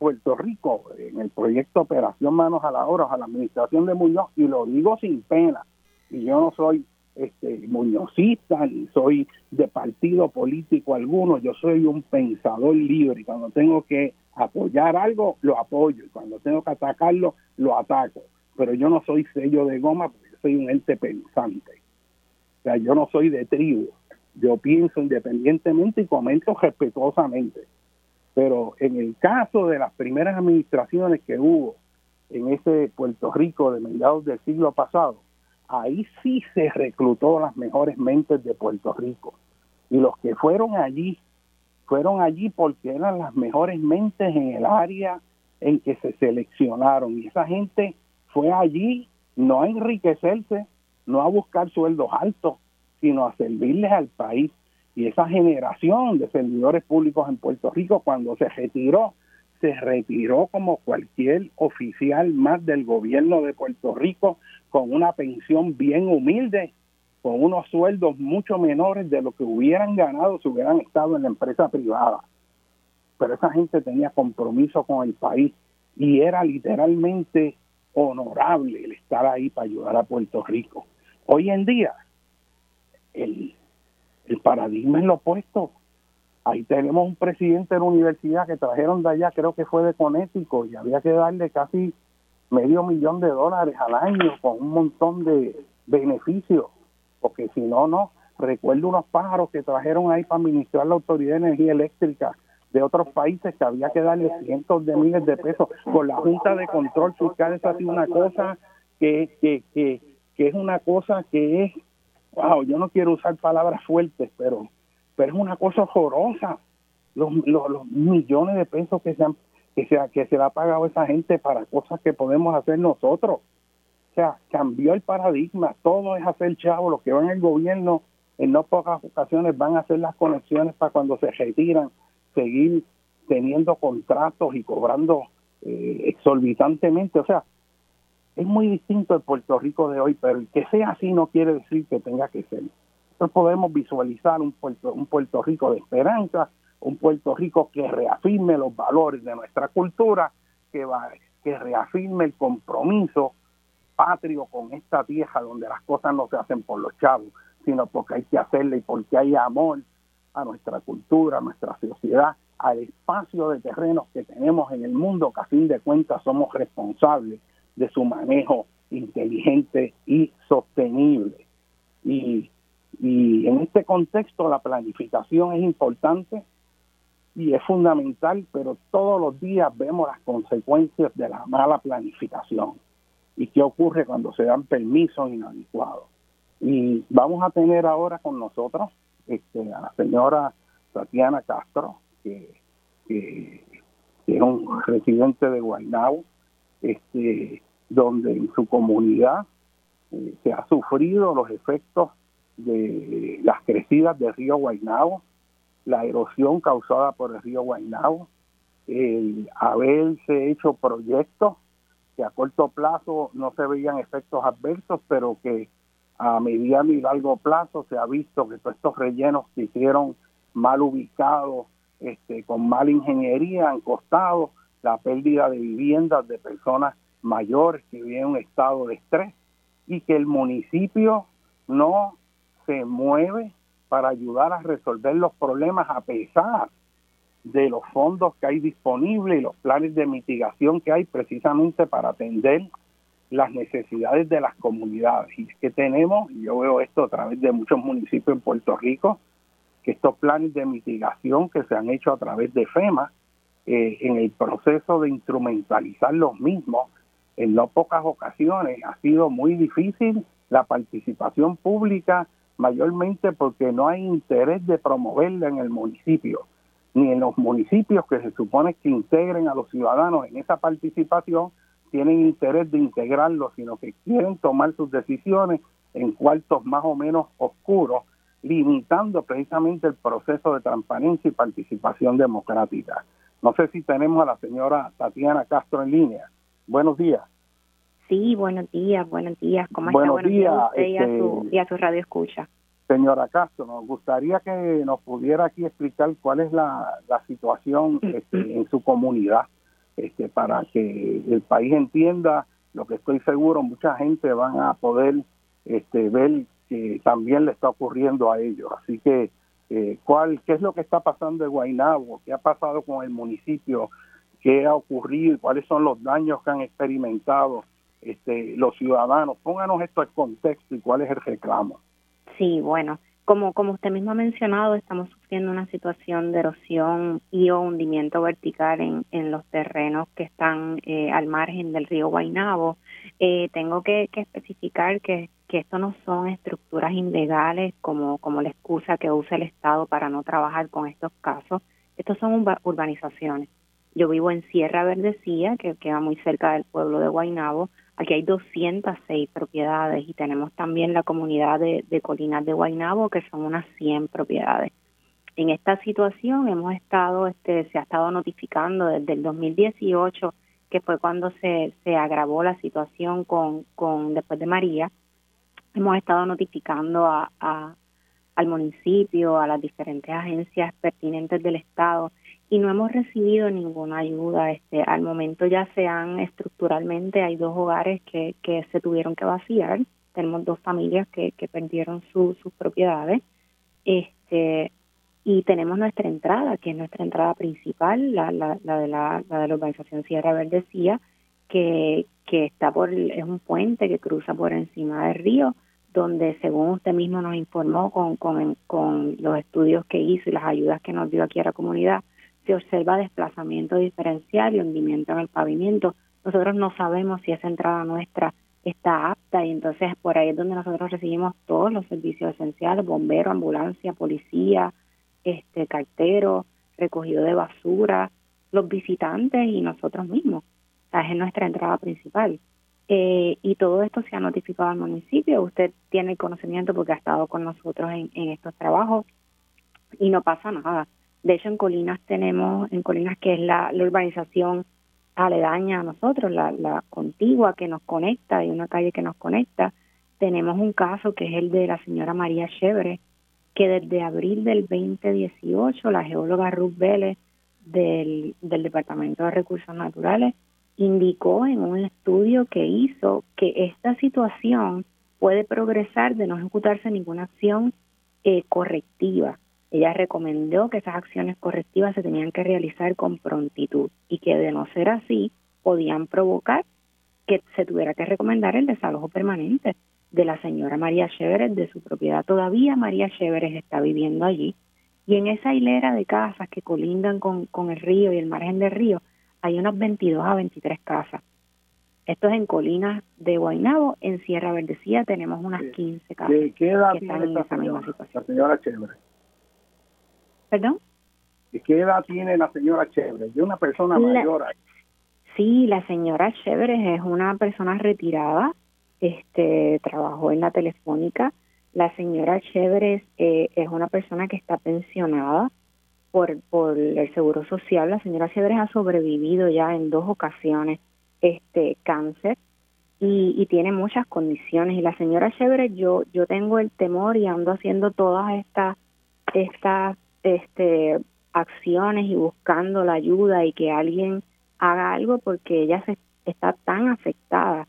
A: Puerto Rico en el proyecto Operación Manos a la Obra, a la administración de Muñoz, y lo digo sin pena, y yo no soy este, muñozista, ni soy de partido político alguno, yo soy un pensador libre y cuando tengo que apoyar algo, lo apoyo y cuando tengo que atacarlo, lo ataco. Pero yo no soy sello de goma porque soy un ente pensante. O sea, yo no soy de tribu. Yo pienso independientemente y comento respetuosamente. Pero en el caso de las primeras administraciones que hubo en ese Puerto Rico de mediados del siglo pasado, ahí sí se reclutó las mejores mentes de Puerto Rico. Y los que fueron allí, fueron allí porque eran las mejores mentes en el área en que se seleccionaron. Y esa gente fue allí no a enriquecerse, no a buscar sueldos altos, sino a servirles al país. Y esa generación de servidores públicos en Puerto Rico, cuando se retiró, se retiró como cualquier oficial más del gobierno de Puerto Rico con una pensión bien humilde, con unos sueldos mucho menores de lo que hubieran ganado si hubieran estado en la empresa privada. Pero esa gente tenía compromiso con el país y era literalmente honorable el estar ahí para ayudar a Puerto Rico. Hoy en día, el, el paradigma es lo opuesto. Ahí tenemos un presidente de la universidad que trajeron de allá, creo que fue de Conético, y había que darle casi medio millón de dólares al año con un montón de beneficios, porque si no, no. Recuerdo unos pájaros que trajeron ahí para administrar la Autoridad de Energía Eléctrica de otros países que había que darle cientos de miles de pesos con la Junta de Control Fiscal. Esa ha una cosa que, que, que es una cosa que es, wow, yo no quiero usar palabras fuertes, pero, pero es una cosa horrorosa. Los, los, los millones de pesos que se han que se, que se le ha pagado esa gente para cosas que podemos hacer nosotros. O sea, cambió el paradigma, todo es hacer chavo, los que van el gobierno en no pocas ocasiones van a hacer las conexiones para cuando se retiran, seguir teniendo contratos y cobrando eh, exorbitantemente. O sea, es muy distinto el Puerto Rico de hoy, pero que sea así no quiere decir que tenga que ser. Entonces podemos visualizar un Puerto, un Puerto Rico de esperanza, un Puerto Rico que reafirme los valores de nuestra cultura, que, va, que reafirme el compromiso patrio con esta tierra donde las cosas no se hacen por los chavos, sino porque hay que hacerle y porque hay amor a nuestra cultura, a nuestra sociedad, al espacio de terrenos que tenemos en el mundo, que a fin de cuentas somos responsables de su manejo inteligente y sostenible. Y, y en este contexto la planificación es importante, y es fundamental, pero todos los días vemos las consecuencias de la mala planificación y qué ocurre cuando se dan permisos inadecuados. Y vamos a tener ahora con nosotros este, a la señora Tatiana Castro, que, es un residente de Guaynabo, este, donde en su comunidad eh, se ha sufrido los efectos de las crecidas del río Guaynabo, la erosión causada por el río Guaynabo, el haberse hecho proyectos que a corto plazo no se veían efectos adversos, pero que a mediano y largo plazo se ha visto que todos estos rellenos se hicieron mal ubicados, este, con mala ingeniería, han costado la pérdida de viviendas de personas mayores que viven en un estado de estrés y que el municipio no se mueve para ayudar a resolver los problemas a pesar de los fondos que hay disponibles y los planes de mitigación que hay precisamente para atender las necesidades de las comunidades. Y es que tenemos, y yo veo esto a través de muchos municipios en Puerto Rico, que estos planes de mitigación que se han hecho a través de FEMA, eh, en el proceso de instrumentalizar los mismos, en no pocas ocasiones ha sido muy difícil la participación pública mayormente porque no hay interés de promoverla en el municipio, ni en los municipios que se supone que integren a los ciudadanos en esa participación, tienen interés de integrarlo, sino que quieren tomar sus decisiones en cuartos más o menos oscuros, limitando precisamente el proceso de transparencia y participación democrática. No sé si tenemos a la señora Tatiana Castro en línea. Buenos días.
D: Sí, buenos días, buenos días. ¿Cómo buenos está? Días, buenos días y, a su, este, y a su radio escucha.
A: Señora Castro, nos gustaría que nos pudiera aquí explicar cuál es la, la situación este, en su comunidad, este, para que el país entienda lo que estoy seguro, mucha gente van a poder este, ver que también le está ocurriendo a ellos. Así que, eh, ¿cuál, ¿qué es lo que está pasando en Guaynabo? ¿Qué ha pasado con el municipio? ¿Qué ha ocurrido? ¿Cuáles son los daños que han experimentado este, los ciudadanos? Pónganos esto en contexto y cuál es el reclamo.
D: Sí, bueno, como, como usted mismo ha mencionado, estamos sufriendo una situación de erosión y o hundimiento vertical en, en los terrenos que están eh, al margen del río Guainabo. Eh, tengo que, especificar que, que esto no son estructuras ilegales como, como la excusa que usa el Estado para no trabajar con estos casos. Estos son urbanizaciones. Yo vivo en Sierra Verdecía, que queda muy cerca del pueblo de Guainabo, Aquí hay 206 propiedades y tenemos también la comunidad de, Colinas de Guaynabo, que son unas 100 propiedades. En esta situación hemos estado, este, se ha estado notificando desde el 2018, que fue cuando se, se agravó la situación con, con después de María, hemos estado notificando a, al municipio, a las diferentes agencias pertinentes del Estado y no hemos recibido ninguna ayuda. Este, al momento ya se han estructuralmente, hay dos hogares que, que se tuvieron que vaciar. Tenemos dos familias que, que perdieron sus propiedades. Este, y tenemos nuestra entrada, que es nuestra entrada principal, la, la, la de la, la de la urbanización Sierra Verdecía, que, que está por, es un puente que cruza por encima del río, donde según usted mismo nos informó con, con, con los estudios que hizo y las ayudas que nos dio aquí a la comunidad, se observa desplazamiento diferencial y hundimiento en el pavimento. Nosotros no sabemos si esa entrada nuestra está apta y entonces por ahí es donde nosotros recibimos todos los servicios esenciales, bombero, ambulancia, policía, este cartero, recogido de basura, los visitantes y nosotros mismos. Esa es nuestra entrada principal. Eh, y todo esto se ha notificado al municipio. Usted tiene el conocimiento porque ha estado con nosotros en, estos trabajos y no pasa nada. De hecho, en Colinas tenemos, en Colinas que es la, urbanización aledaña a nosotros, la, contigua que nos conecta, hay una calle que nos conecta, tenemos un caso que es el de la señora María Chévere, que desde abril del 2018 la geóloga Ruth Vélez del Departamento de Recursos Naturales indicó en un estudio que hizo que esta situación puede progresar de no ejecutarse ninguna acción eh, correctiva ella recomendó que esas acciones correctivas se tenían que realizar con prontitud y que de no ser así podían provocar que se tuviera que recomendar el desalojo permanente de la señora María Chéveres de su propiedad. Todavía María Chéveres está viviendo allí y en esa hilera de casas que colindan con, con el río y el margen del río hay unas 22 a 23 casas. Esto es en Colinas de Guainabo, en Sierra Verdecía tenemos unas 15 casas
A: que están en esa misma situación. La señora Chéveres.
D: ¿Perdón?
A: ¿Y qué edad tiene la señora Chévere? ¿Es una persona mayor?
D: Sí, la señora Chévere es una persona retirada, este, trabajó en la telefónica. La señora Chévere eh, es una persona que está pensionada por, por el Seguro Social. La señora Chévere ha sobrevivido ya en dos ocasiones este cáncer y, y tiene muchas condiciones. Y la señora Chévere, yo, yo tengo el temor y ando haciendo todas estas estas este acciones y buscando la ayuda y que alguien haga algo porque ella se está tan afectada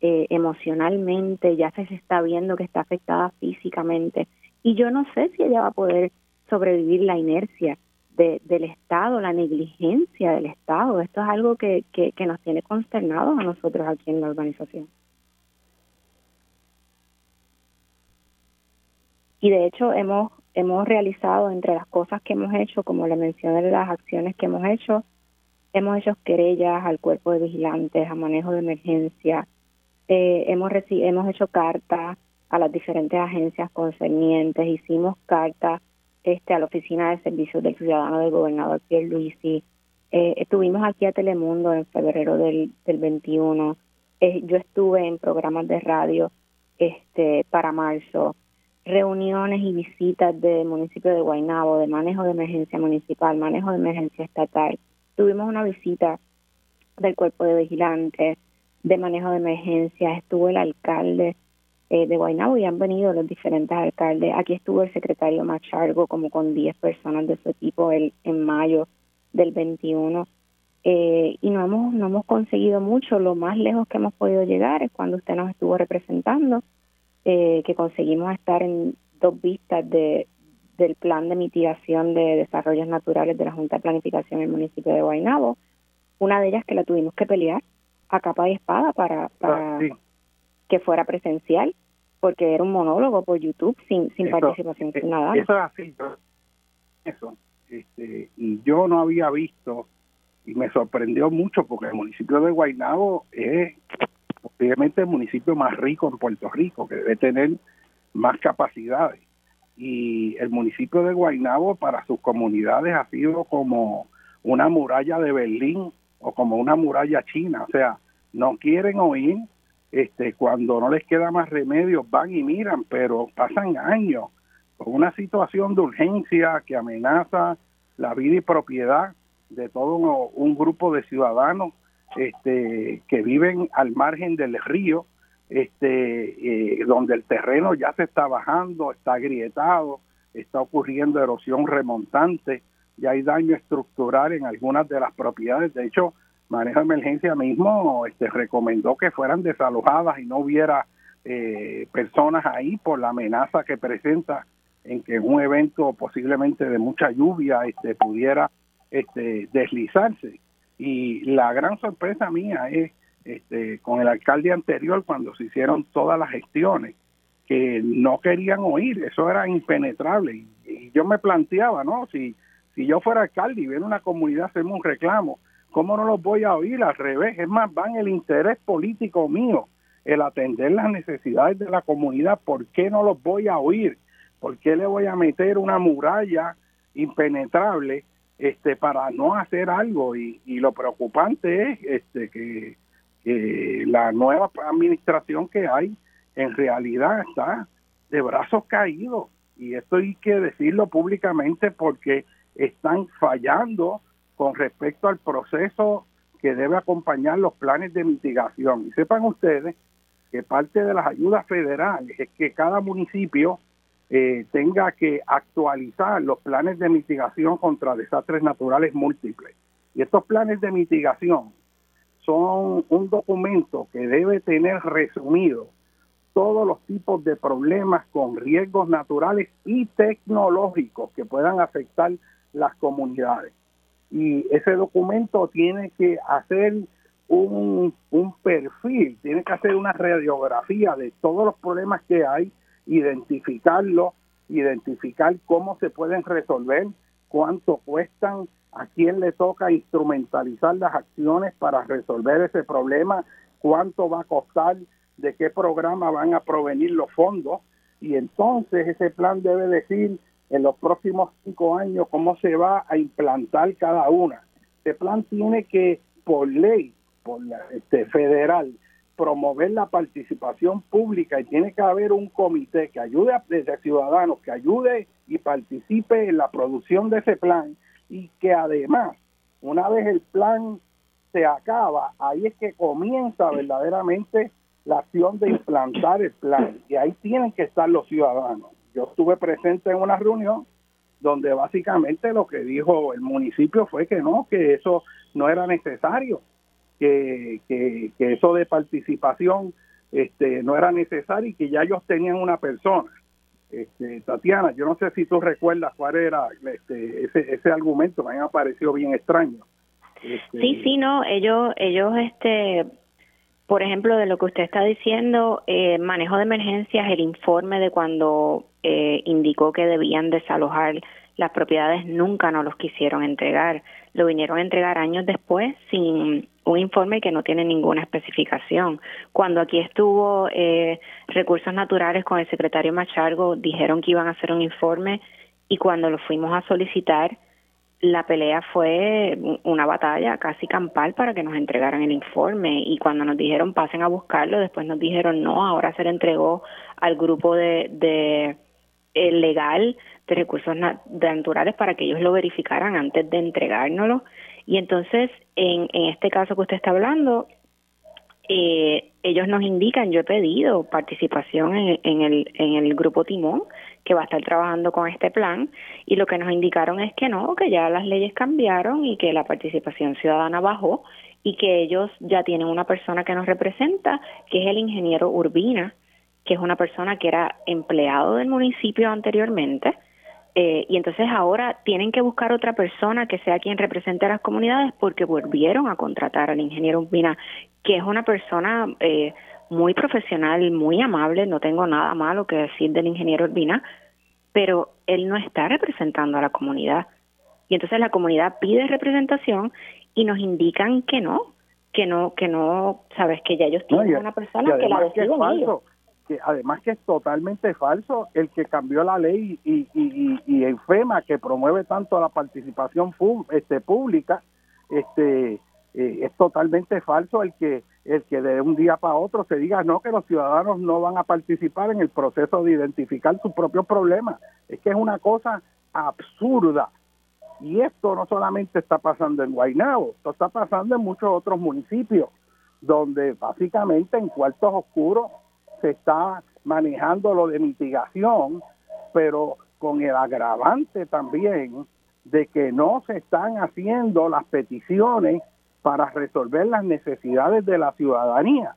D: eh, emocionalmente, ya se, está viendo que está afectada físicamente y yo no sé si ella va a poder sobrevivir la inercia de, del Estado, la negligencia del Estado. Esto es algo que, que, que nos tiene consternados a nosotros aquí en la organización. Y de hecho hemos hemos realizado entre las cosas que hemos hecho, como le mencioné, las acciones que hemos hecho, hemos hecho querellas al cuerpo de vigilantes, a manejo de emergencia, eh, hemos, hemos hecho cartas a las diferentes agencias concernientes, hicimos cartas este, a la Oficina de Servicios del Ciudadano del Gobernador Pierre Luisi, eh, estuvimos aquí a Telemundo en febrero del, del 21, eh, yo estuve en programas de radio este para marzo, reuniones y visitas del municipio de Guaynabo, de manejo de emergencia municipal, manejo de emergencia estatal. Tuvimos una visita del cuerpo de vigilantes, de manejo de emergencia, estuvo el alcalde eh, de Guaynabo y han venido los diferentes alcaldes. Aquí estuvo el secretario Machargo como con 10 personas de su equipo el, en mayo del 21. Eh, y no hemos, no hemos conseguido mucho. Lo más lejos que hemos podido llegar es cuando usted nos estuvo representando eh, que conseguimos estar en dos vistas de, del plan de mitigación de desarrollos naturales de la Junta de Planificación en el municipio de Guaynabo. Una de ellas que la tuvimos que pelear a capa y espada para, para ah, que fuera presencial, porque era un monólogo por YouTube sin, sin participación ciudadana.
A: Eso es así, eso. Este, y yo no había visto, y me sorprendió mucho porque el municipio de Guaynabo es posiblemente el municipio más rico en Puerto Rico, que debe tener más capacidades. Y el municipio de Guaynabo para sus comunidades ha sido como una muralla de Berlín o como una muralla china, o sea, no quieren oír, este, cuando no les queda más remedio van y miran, pero pasan años con una situación de urgencia que amenaza la vida y propiedad de todo un grupo de ciudadanos este, que viven al margen del río, este, eh, donde el terreno ya se está bajando, está agrietado, está ocurriendo erosión remontante, ya hay daño estructural en algunas de las propiedades. De hecho, Manejo de Emergencia mismo este, recomendó que fueran desalojadas y no hubiera eh, personas ahí por la amenaza que presenta en que un evento posiblemente de mucha lluvia este, pudiera este, deslizarse. Y la gran sorpresa mía es este, con el alcalde anterior cuando se hicieron todas las gestiones que no querían oír, eso era impenetrable. Y, yo me planteaba, ¿no? Si, si yo fuera alcalde y viene una comunidad hacerme un reclamo, ¿cómo no los voy a oír? Al revés, es más, van el interés político mío, el atender las necesidades de la comunidad, ¿por qué no los voy a oír? ¿Por qué le voy a meter una muralla impenetrable este para no hacer algo y, lo preocupante es este que, la nueva administración que hay en realidad está de brazos caídos y esto hay que decirlo públicamente porque están fallando con respecto al proceso que debe acompañar los planes de mitigación. Y sepan ustedes que parte de las ayudas federales es que cada municipio eh, tenga que actualizar los planes de mitigación contra desastres naturales múltiples. Y estos planes de mitigación son un documento que debe tener resumido todos los tipos de problemas con riesgos naturales y tecnológicos que puedan afectar las comunidades. Y ese documento tiene que hacer un, un perfil, tiene que hacer una radiografía de todos los problemas que hay identificarlo, identificar cómo se pueden resolver, cuánto cuestan, a quién le toca instrumentalizar las acciones para resolver ese problema, cuánto va a costar, de qué programa van a provenir los fondos. Y entonces ese plan debe decir en los próximos cinco años cómo se va a implantar cada una. Ese plan tiene que, por ley, por la, este, federal, promover la participación pública y tiene que haber un comité que ayude a desde ciudadanos, que ayude y participe en la producción de ese plan y que además, una vez el plan se acaba, ahí es que comienza verdaderamente la acción de implantar el plan y ahí tienen que estar los ciudadanos. Yo estuve presente en una reunión donde básicamente lo que dijo el municipio fue que no, que eso no era necesario, que, que, eso de participación este, no era necesario y que ya ellos tenían una persona. Este, Tatiana, yo no sé si tú recuerdas cuál era este, ese, ese argumento, me ha parecido bien extraño.
D: Este, sí, sí, no, ellos, ellos, este, por ejemplo, de lo que usted está diciendo, eh, manejo de emergencias, el informe de cuando eh, indicó que debían desalojar las propiedades nunca nos los quisieron entregar. Lo vinieron a entregar años después sin un informe que no tiene ninguna especificación. Cuando aquí estuvo eh, Recursos Naturales con el secretario Machargo, dijeron que iban a hacer un informe y cuando lo fuimos a solicitar, la pelea fue una batalla casi campal para que nos entregaran el informe y cuando nos dijeron pasen a buscarlo, después nos dijeron no, ahora se le entregó al grupo de, de eh, legal de recursos naturales para que ellos lo verificaran antes de entregárnoslo. Y entonces, en, en este caso que usted está hablando, eh, ellos nos indican, yo he pedido participación en, en, el, en el grupo Timón, que va a estar trabajando con este plan, y lo que nos indicaron es que no, que ya las leyes cambiaron y que la participación ciudadana bajó y que ellos ya tienen una persona que nos representa, que es el ingeniero Urbina, que es una persona que era empleado del municipio anteriormente, eh, y entonces ahora tienen que buscar otra persona que sea quien represente a las comunidades porque volvieron a contratar al ingeniero Urbina, que es una persona eh, muy profesional, muy amable, no tengo nada malo que decir del ingeniero Urbina, pero él no está representando a la comunidad. Y entonces la comunidad pide representación y nos indican que no, que no, que no, sabes, que ya ellos tienen una persona que la deciden ellos
A: que además que es totalmente falso el que cambió la ley y, y, y, FEMA que promueve tanto la participación este, pública este eh, es totalmente falso el que el que de un día para otro se diga no que los ciudadanos no van a participar en el proceso de identificar sus propios problemas es que es una cosa absurda. Y esto no solamente está pasando en Guaynabo esto está pasando en muchos otros municipios donde básicamente en cuartos oscuros se está manejando lo de mitigación, pero con el agravante también de que no se están haciendo las peticiones para resolver las necesidades de la ciudadanía.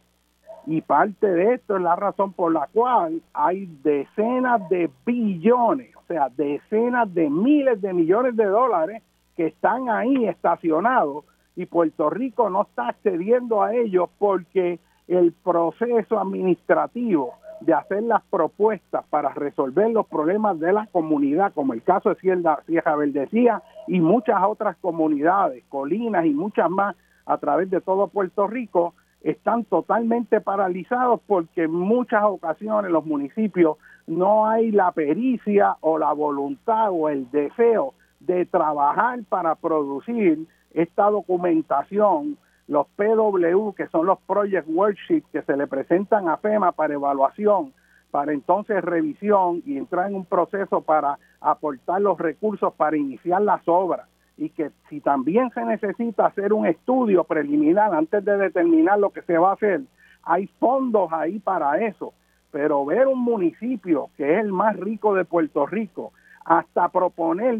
A: Y parte de esto es la razón por la cual hay decenas de billones, o sea, decenas de miles de millones de dólares que están ahí estacionados y Puerto Rico no está accediendo a ellos porque el proceso administrativo de hacer las propuestas para resolver los problemas de la comunidad, como el caso de Sierra Verdecía y muchas otras comunidades, colinas y muchas más a través de todo Puerto Rico, están totalmente paralizados porque en muchas ocasiones los municipios no hay la pericia o la voluntad o el deseo de trabajar para producir esta documentación los PW, que son los Project Worksheets que se le presentan a FEMA para evaluación, para entonces revisión y entrar en un proceso para aportar los recursos para iniciar las obras y que si también se necesita hacer un estudio preliminar antes de determinar lo que se va a hacer, hay fondos ahí para eso. Pero ver un municipio que es el más rico de Puerto Rico, hasta proponer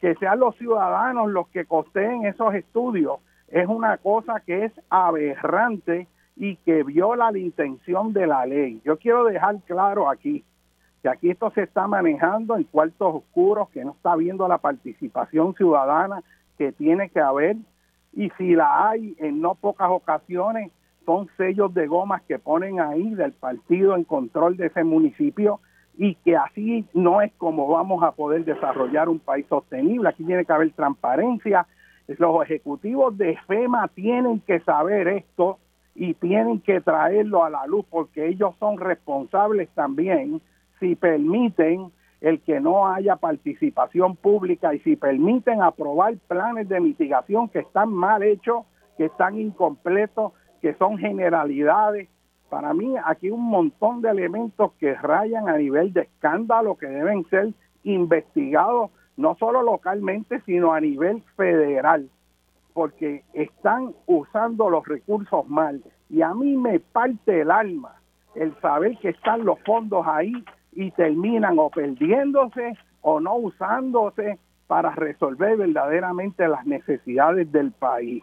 A: que sean los ciudadanos los que costeen esos estudios, es una cosa que es aberrante y que viola la intención de la ley. Yo quiero dejar claro aquí que aquí esto se está manejando en cuartos oscuros, que no está viendo la participación ciudadana que tiene que haber y si la hay en no pocas ocasiones son sellos de gomas que ponen ahí del partido en control de ese municipio y que así no es como vamos a poder desarrollar un país sostenible. Aquí tiene que haber transparencia, los ejecutivos de FEMA tienen que saber esto y tienen que traerlo a la luz porque ellos son responsables también si permiten el que no haya participación pública y si permiten aprobar planes de mitigación que están mal hechos, que están incompletos, que son generalidades. Para mí aquí un montón de elementos que rayan a nivel de escándalo que deben ser investigados no solo localmente, sino a nivel federal, porque están usando los recursos mal. Y a mí me parte el alma el saber que están los fondos ahí y terminan o perdiéndose o no usándose para resolver verdaderamente las necesidades del país.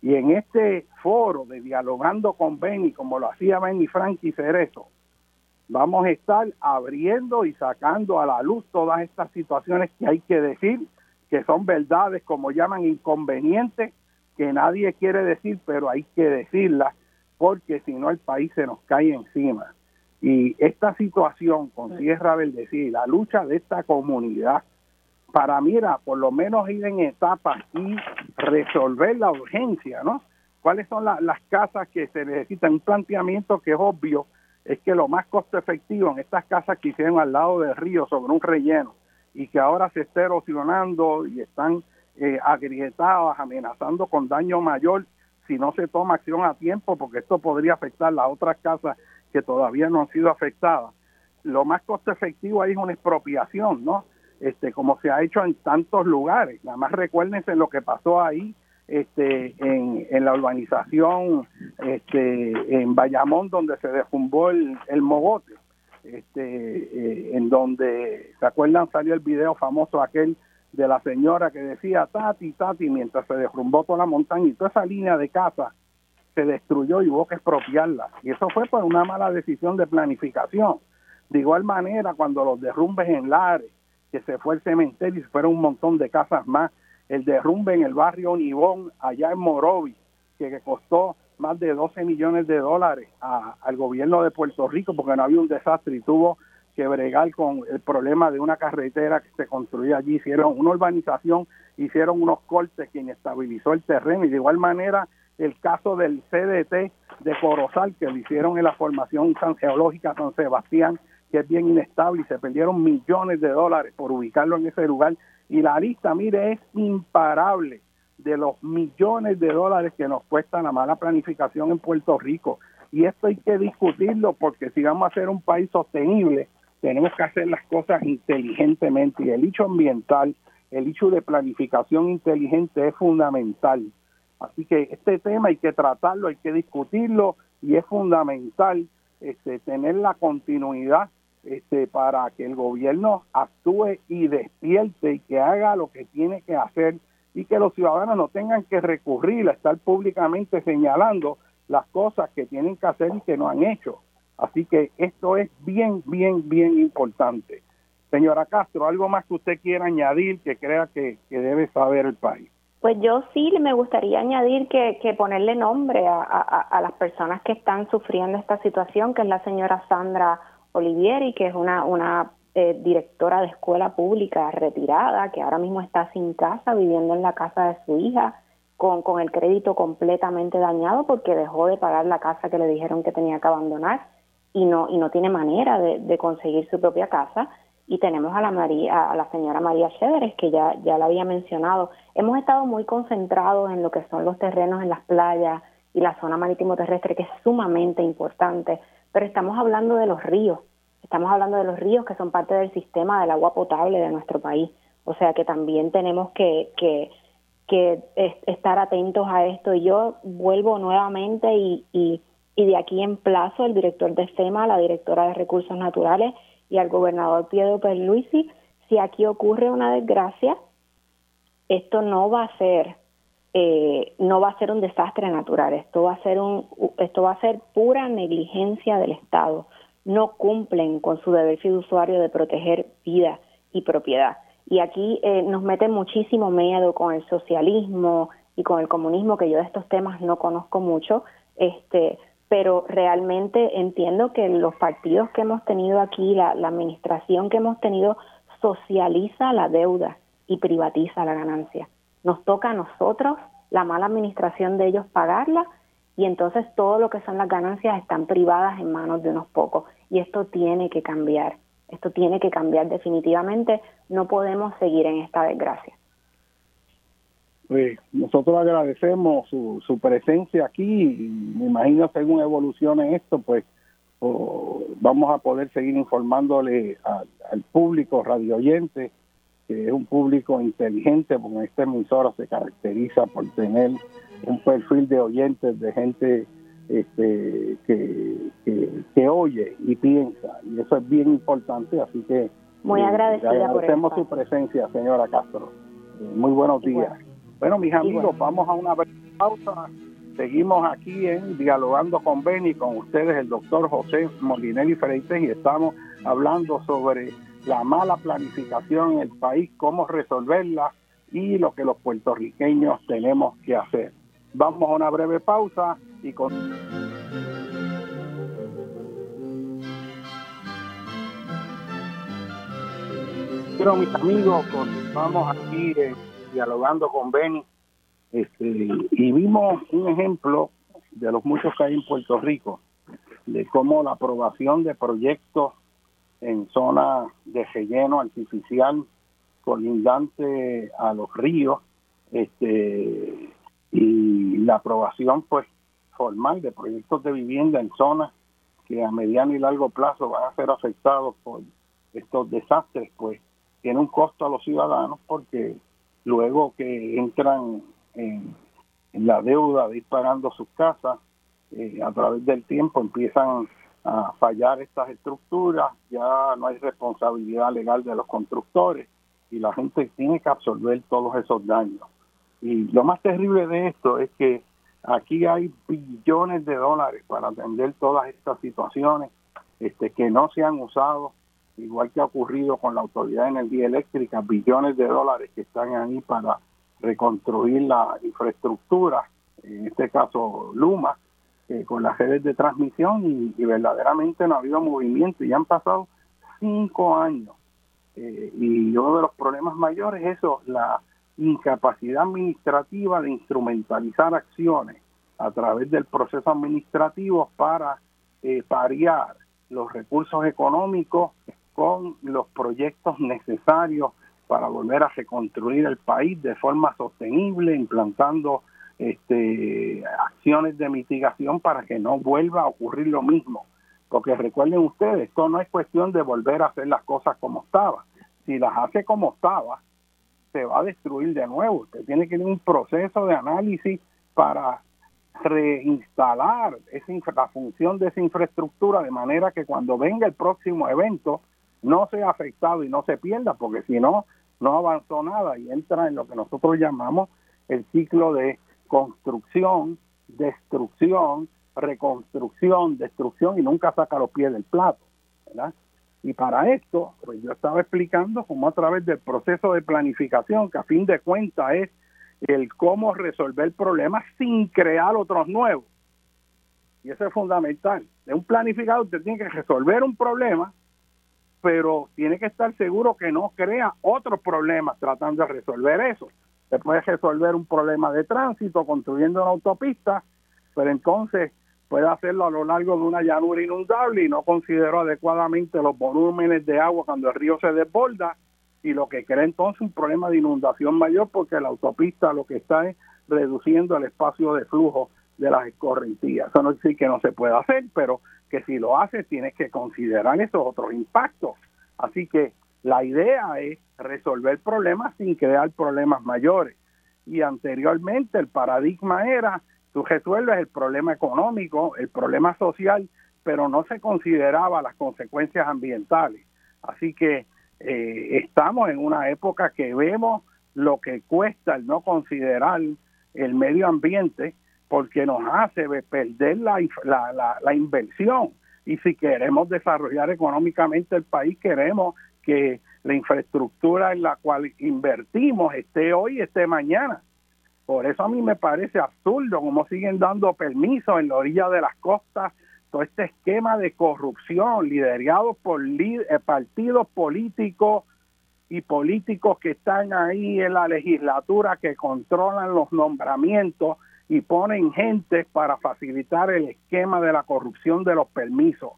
A: Y en este foro de dialogando con Benny, como lo hacía Benny Frankie Cerezo, vamos a estar abriendo y sacando a la luz todas estas situaciones que hay que decir, que son verdades, como llaman inconvenientes, que nadie quiere decir, pero hay que decirlas, porque si no el país se nos cae encima. Y esta situación con Sierra Verde, sí, la lucha de esta comunidad, para mira, por lo menos ir en etapas y resolver la urgencia, ¿no? ¿Cuáles son las casas que se necesitan? Un planteamiento que es obvio, es que lo más costo efectivo en estas casas que hicieron al lado del río sobre un relleno y que ahora se está erosionando y están eh, agrietadas, amenazando con daño mayor si no se toma acción a tiempo, porque esto podría afectar las otras casas que todavía no han sido afectadas. Lo más costo efectivo ahí es una expropiación, ¿no? Este, como se ha hecho en tantos lugares. Nada más recuérdense lo que pasó ahí este, en, la urbanización este, en Bayamón, donde se derrumbó el, mogote, este, eh, en donde, ¿se acuerdan? Salió el video famoso aquel de la señora que decía Tati, Tati, mientras se derrumbó toda la montaña y toda esa línea de casa se destruyó y hubo que expropiarla. Y eso fue por una mala decisión de planificación. De igual manera, cuando los derrumbes en Lares, que se fue el cementerio y se fueron un montón de casas más, el derrumbe en el barrio Nibón, allá en Morovi, que costó más de 12 millones de dólares al gobierno de Puerto Rico porque no había un desastre y tuvo que bregar con el problema de una carretera que se construía allí. Hicieron una urbanización, hicieron unos cortes que inestabilizó el terreno y de igual manera el caso del CDT de Corozal que lo hicieron en la formación geológica San Sebastián que es bien inestable y se perdieron millones de dólares por ubicarlo en ese lugar y la lista, mire, es imparable de los millones de dólares que nos cuesta la mala planificación en Puerto Rico. Y esto hay que discutirlo porque si vamos a ser un país sostenible, tenemos que hacer las cosas inteligentemente. Y el hecho ambiental, el hecho de planificación inteligente es fundamental. Así que este tema hay que tratarlo, hay que discutirlo y es fundamental este, tener la continuidad este, para que el gobierno actúe y despierte y que haga lo que tiene que hacer y que los ciudadanos no tengan que recurrir a estar públicamente señalando las cosas que tienen que hacer y que no han hecho. Así que esto es bien, bien, bien importante. Señora Castro, ¿algo más que usted quiera añadir que crea que, debe saber el país?
D: Pues yo sí me gustaría añadir que, ponerle nombre a, a, las personas que están sufriendo esta situación, que es la señora Sandra Olivieri, que es una, una eh, directora de escuela pública retirada, que ahora mismo está sin casa, viviendo en la casa de su hija, con, con el crédito completamente dañado porque dejó de pagar la casa que le dijeron que tenía que abandonar y no, y no tiene manera de, conseguir su propia casa. Y tenemos a la María, a la señora María Chéveres, que ya, ya la había mencionado. Hemos estado muy concentrados en lo que son los terrenos en las playas y la zona marítimo terrestre, que es sumamente importante, pero estamos hablando de los ríos, estamos hablando de los ríos que son parte del sistema del agua potable de nuestro país. O sea que también tenemos que, que, estar atentos a esto. Y yo vuelvo nuevamente y, y, de aquí emplazo al director de FEMA, la directora de Recursos Naturales y al gobernador Piedro Perluisi, si aquí ocurre una desgracia, esto no va a ser eh, no va a ser un desastre natural, esto va a ser un esto va a ser pura negligencia del Estado. No cumplen con su deber fiduciario de proteger vida y propiedad. Y aquí eh, nos mete muchísimo miedo con el socialismo y con el comunismo, que yo de estos temas no conozco mucho, este, pero realmente entiendo que los partidos que hemos tenido aquí, la, la administración que hemos tenido, socializa la deuda y privatiza la ganancia. Nos toca a nosotros, la mala administración de ellos, pagarla y entonces todo lo que son las ganancias están privadas en manos de unos pocos. Y esto tiene que cambiar, esto tiene que cambiar definitivamente. No podemos seguir en esta desgracia.
A: Pues nosotros agradecemos su, su presencia aquí me imagino según evolucione esto, pues vamos a poder seguir informándole al público radio oyente, que es un público inteligente, porque esta emisora se caracteriza por tener un perfil de oyentes, de gente este, que, que, oye y piensa, y eso es bien importante, así que
D: muy eh, agradecida
A: agradecemos su presencia, señora Castro. Eh, muy buenos días. Bueno, mis amigos, vamos a una pausa. Seguimos aquí en Dialogando con Beni, con ustedes el doctor José Molinelli Freites y estamos hablando sobre la mala planificación en el país, cómo resolverla y lo que los puertorriqueños tenemos que hacer. Vamos a una breve pausa y con... Bueno, mis amigos, vamos aquí eh, dialogando con Benny este, y vimos un ejemplo de los muchos que hay en Puerto Rico, de cómo la aprobación de proyectos en zona de relleno artificial colindante a los ríos este y la aprobación pues formal de proyectos de vivienda en zonas que a mediano y largo plazo van a ser afectados por estos desastres pues tiene un costo a los ciudadanos porque luego que entran en, la deuda de ir pagando sus casas, eh, a través del tiempo empiezan a fallar estas estructuras, ya no hay responsabilidad legal de los constructores y la gente tiene que absorber todos esos daños. Y lo más terrible de esto es que aquí hay billones de dólares para atender todas estas situaciones este, que no se han usado, igual que ha ocurrido con la Autoridad de Energía Eléctrica, billones de dólares que están ahí para reconstruir la infraestructura, en este caso Luma, eh, con las redes de transmisión y, verdaderamente no ha habido movimiento y han pasado cinco años. Eh, y uno de los problemas mayores es eso, la incapacidad administrativa de instrumentalizar acciones a través del proceso administrativo para eh, los recursos económicos con los proyectos necesarios para volver a reconstruir el país de forma sostenible, implantando este, acciones de mitigación para que no vuelva a ocurrir lo mismo. Porque recuerden ustedes, esto no es cuestión de volver a hacer las cosas como estaba. Si las hace como estaba, se va a destruir de nuevo. Usted tiene que ir un proceso de análisis para reinstalar esa la función de esa infraestructura de manera que cuando venga el próximo evento no sea afectado y no se pierda, porque si no, no avanzó nada y entra en lo que nosotros llamamos el ciclo de construcción, destrucción, reconstrucción, destrucción y nunca saca los pies del plato. ¿verdad? Y para esto, pues yo estaba explicando como a través del proceso de planificación, que a fin de cuentas es el cómo resolver problemas sin crear otros nuevos. Y eso es fundamental. De un planificador usted tiene que resolver un problema, pero tiene que estar seguro que no crea otros problemas tratando de resolver eso. Se puede resolver un problema de tránsito construyendo una autopista, pero entonces puede hacerlo a lo largo de una llanura inundable y no consideró adecuadamente los volúmenes de agua cuando el río se desborda y lo que crea entonces un problema de inundación mayor porque la autopista lo que está es reduciendo el espacio de flujo de las escorrentías. Eso no quiere decir que no se pueda hacer, pero que si lo hace tienes que considerar esos otros impactos. Así que la idea es resolver problemas sin crear problemas mayores. Y anteriormente el paradigma era, tú resuelves el problema económico, el problema social, pero no se consideraba las consecuencias ambientales. Así que eh, estamos en una época que vemos lo que cuesta el no considerar el medio ambiente porque nos hace perder la, la, la inversión. Y si queremos desarrollar económicamente el país, queremos que la infraestructura en la cual invertimos esté hoy, esté mañana. Por eso a mí me parece absurdo como siguen dando permisos en la orilla de las costas, todo este esquema de corrupción liderado por eh, partidos políticos y políticos que están ahí en la legislatura que controlan los nombramientos y ponen gente para facilitar el esquema de la corrupción de los permisos,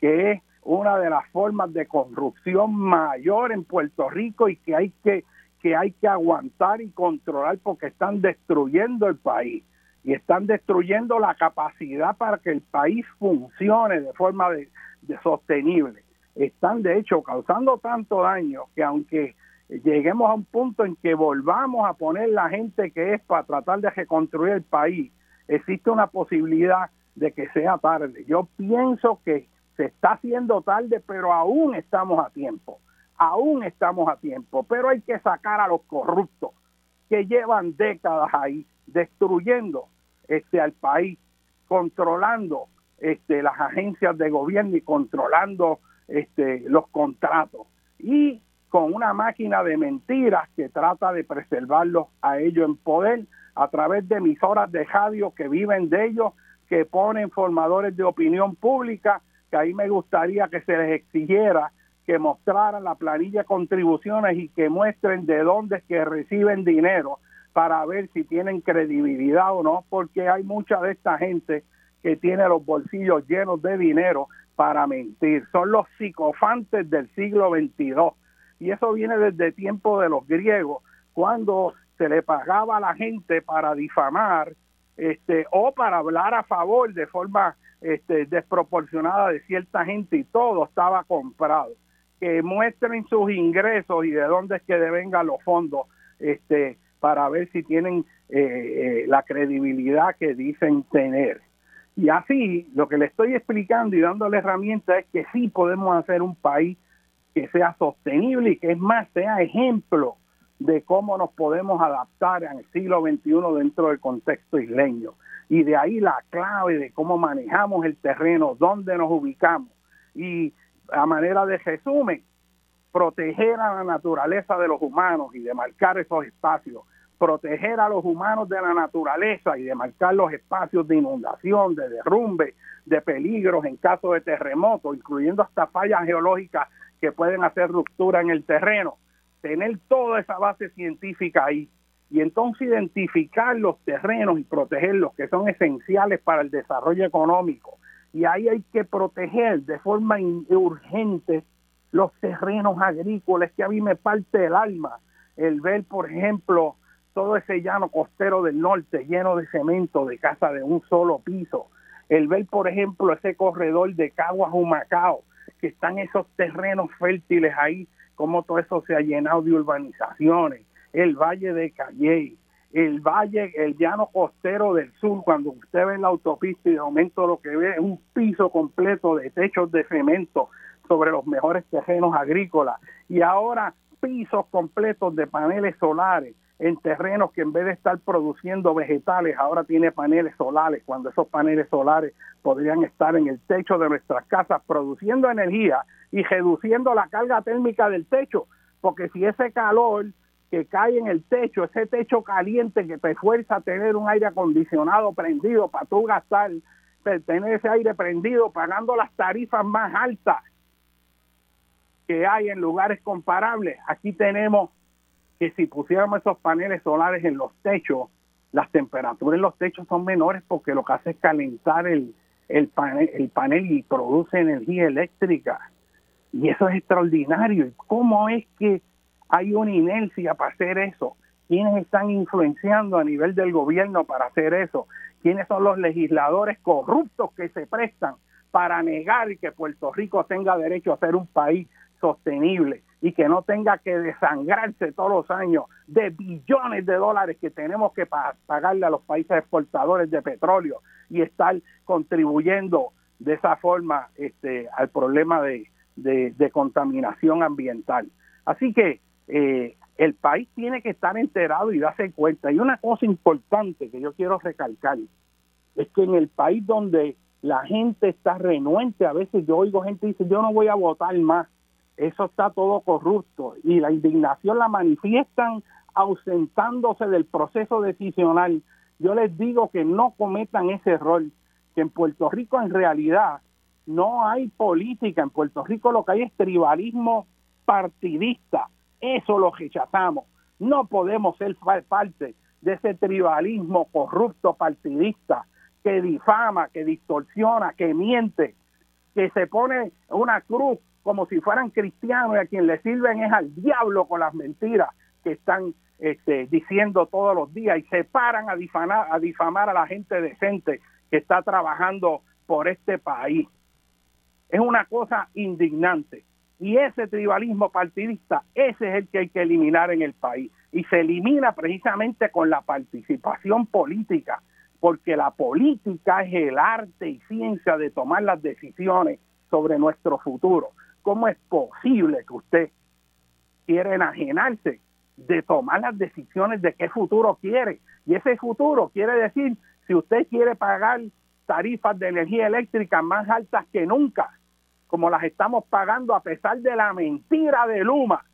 A: que es una de las formas de corrupción mayor en Puerto Rico y que hay que que hay que aguantar y controlar porque están destruyendo el país y están destruyendo la capacidad para que el país funcione de forma sostenible. Están de hecho causando tanto daño que aunque lleguemos a un punto en que volvamos a poner la gente que es para tratar de reconstruir el país, existe una posibilidad de que sea tarde. Yo pienso que se está haciendo tarde, pero aún estamos a tiempo, aún estamos a tiempo, pero hay que sacar a los corruptos que llevan décadas ahí destruyendo este al país, controlando este las agencias de gobierno y controlando este los contratos. Y con una máquina de mentiras que trata de preservarlos a ellos en poder a través de emisoras de radio que viven de ellos, que ponen formadores de opinión pública que ahí me gustaría que se les exigiera que mostraran la planilla contribuciones y que muestren de dónde es que reciben dinero para ver si tienen credibilidad o no, porque hay mucha de esta gente que tiene los bolsillos llenos de dinero para mentir. Son los psicofantes del siglo XXII. Y eso viene desde tiempo de los griegos, cuando se le pagaba a la gente para difamar este, o para hablar a favor de forma este, desproporcionada de cierta gente y todo estaba comprado. Que muestren sus ingresos y de dónde es que devengan los fondos este, para ver si tienen eh, eh, la credibilidad que dicen tener. Y así, lo que le estoy explicando y dándole herramientas es que sí podemos hacer un país que sea sostenible y que es más, sea ejemplo de cómo nos podemos adaptar al siglo XXI dentro del contexto isleño. Y de ahí la clave de cómo manejamos el terreno, dónde nos ubicamos. Y a manera de resumen, proteger a la naturaleza de los humanos y de marcar esos espacios, proteger a los humanos de la naturaleza y de marcar los espacios de inundación, de derrumbe, de peligros en caso de terremoto, incluyendo hasta fallas geológicas que pueden hacer ruptura en el terreno, tener toda esa base científica ahí y entonces identificar los terrenos y protegerlos que son esenciales para el desarrollo económico. Y ahí hay que proteger de forma urgente los terrenos agrícolas, que a mí me parte el alma el ver, por ejemplo, todo ese llano costero del norte lleno de cemento, de casa de un solo piso, el ver, por ejemplo, ese corredor de Caguas Humacao, que están esos terrenos fértiles ahí, como todo eso se ha llenado de urbanizaciones, el Valle de Calley, el Valle, el llano costero del sur, cuando usted ve la autopista y de momento lo que ve es un piso completo de techos de cemento sobre los mejores terrenos agrícolas. Y ahora pisos completos de paneles solares en terrenos que en vez de estar produciendo vegetales, ahora tiene paneles solares, cuando esos paneles solares podrían estar en el techo de nuestras casas produciendo energía y reduciendo la carga térmica del techo, porque si ese calor que cae en el techo, ese techo caliente que te fuerza a tener un aire acondicionado prendido para tú gastar, tener ese aire prendido pagando las tarifas más altas que hay en lugares comparables. Aquí tenemos que si pusiéramos esos paneles solares en los techos, las temperaturas en los techos son menores porque lo que hace es calentar el, el, panel, el panel y produce energía eléctrica. Y eso es extraordinario. ¿Y cómo es que hay una inercia para hacer eso? ¿Quiénes están influenciando a nivel del gobierno para hacer eso? ¿Quiénes son los legisladores corruptos que se prestan para negar que Puerto Rico tenga derecho a ser un país sostenible? y que no tenga que desangrarse todos los años de billones de dólares que tenemos que pagarle a los países exportadores de petróleo y estar contribuyendo de esa forma este, al problema de, contaminación ambiental. Así que eh, el país tiene que estar enterado y darse cuenta. Y una cosa importante que yo quiero recalcar es que en el país donde la gente está renuente, a veces yo oigo gente dice, yo no voy a votar más eso está todo corrupto y la indignación la manifiestan ausentándose del proceso decisional. Yo les digo que no cometan ese error, que en Puerto Rico en realidad no hay política, en Puerto Rico lo que hay es tribalismo partidista, eso lo rechazamos, no podemos ser parte de ese tribalismo corrupto partidista que difama, que distorsiona, que miente, que se pone una cruz como si fueran cristianos y a quien le sirven es al diablo con las mentiras que están este, diciendo todos los días y se paran a difamar, a difamar a la gente decente que está trabajando por este país. Es una cosa indignante. Y ese tribalismo partidista, ese es el que hay que eliminar en el país. Y se elimina precisamente con la participación política, porque la política es el arte y ciencia de tomar las decisiones sobre nuestro futuro. ¿Cómo es posible que usted quiera enajenarse de tomar las decisiones de qué futuro quiere? Y ese futuro quiere decir, si usted quiere pagar tarifas de energía eléctrica más altas que nunca, como las estamos pagando a pesar de la mentira de Luma,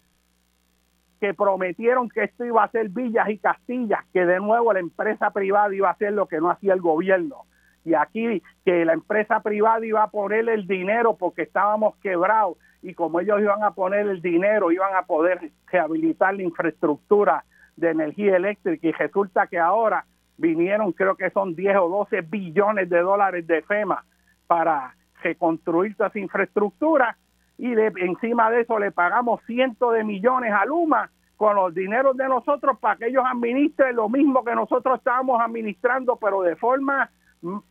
A: que prometieron que esto iba a ser villas y castillas, que de nuevo la empresa privada iba a hacer lo que no hacía el gobierno. Y aquí que la empresa privada iba a poner el dinero porque estábamos quebrados y como ellos iban a poner el dinero, iban a poder rehabilitar la infraestructura de energía eléctrica. Y resulta que ahora vinieron, creo que son 10 o 12 billones de dólares de FEMA para reconstruir toda esa infraestructura y de, encima de eso le pagamos cientos de millones a Luma con los dineros de nosotros para que ellos administren lo mismo que nosotros estábamos administrando, pero de forma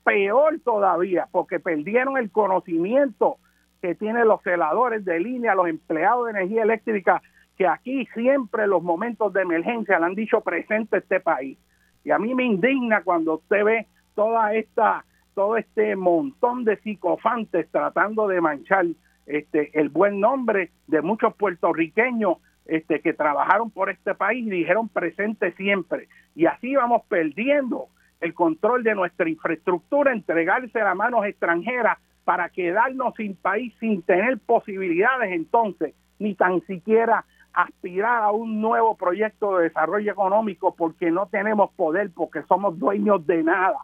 A: peor todavía, porque perdieron el conocimiento que tienen los celadores de línea, los empleados de energía eléctrica, que aquí siempre los momentos de emergencia le han dicho presente este país. Y a mí me indigna cuando usted ve toda esta, todo este montón de psicofantes tratando de manchar este, el buen nombre de muchos puertorriqueños este, que trabajaron por este país y dijeron presente siempre. Y así vamos perdiendo el control de nuestra infraestructura, entregarse a manos extranjeras para quedarnos sin país, sin tener posibilidades entonces, ni tan siquiera aspirar a un nuevo proyecto de desarrollo económico porque no tenemos poder, porque somos dueños de nada.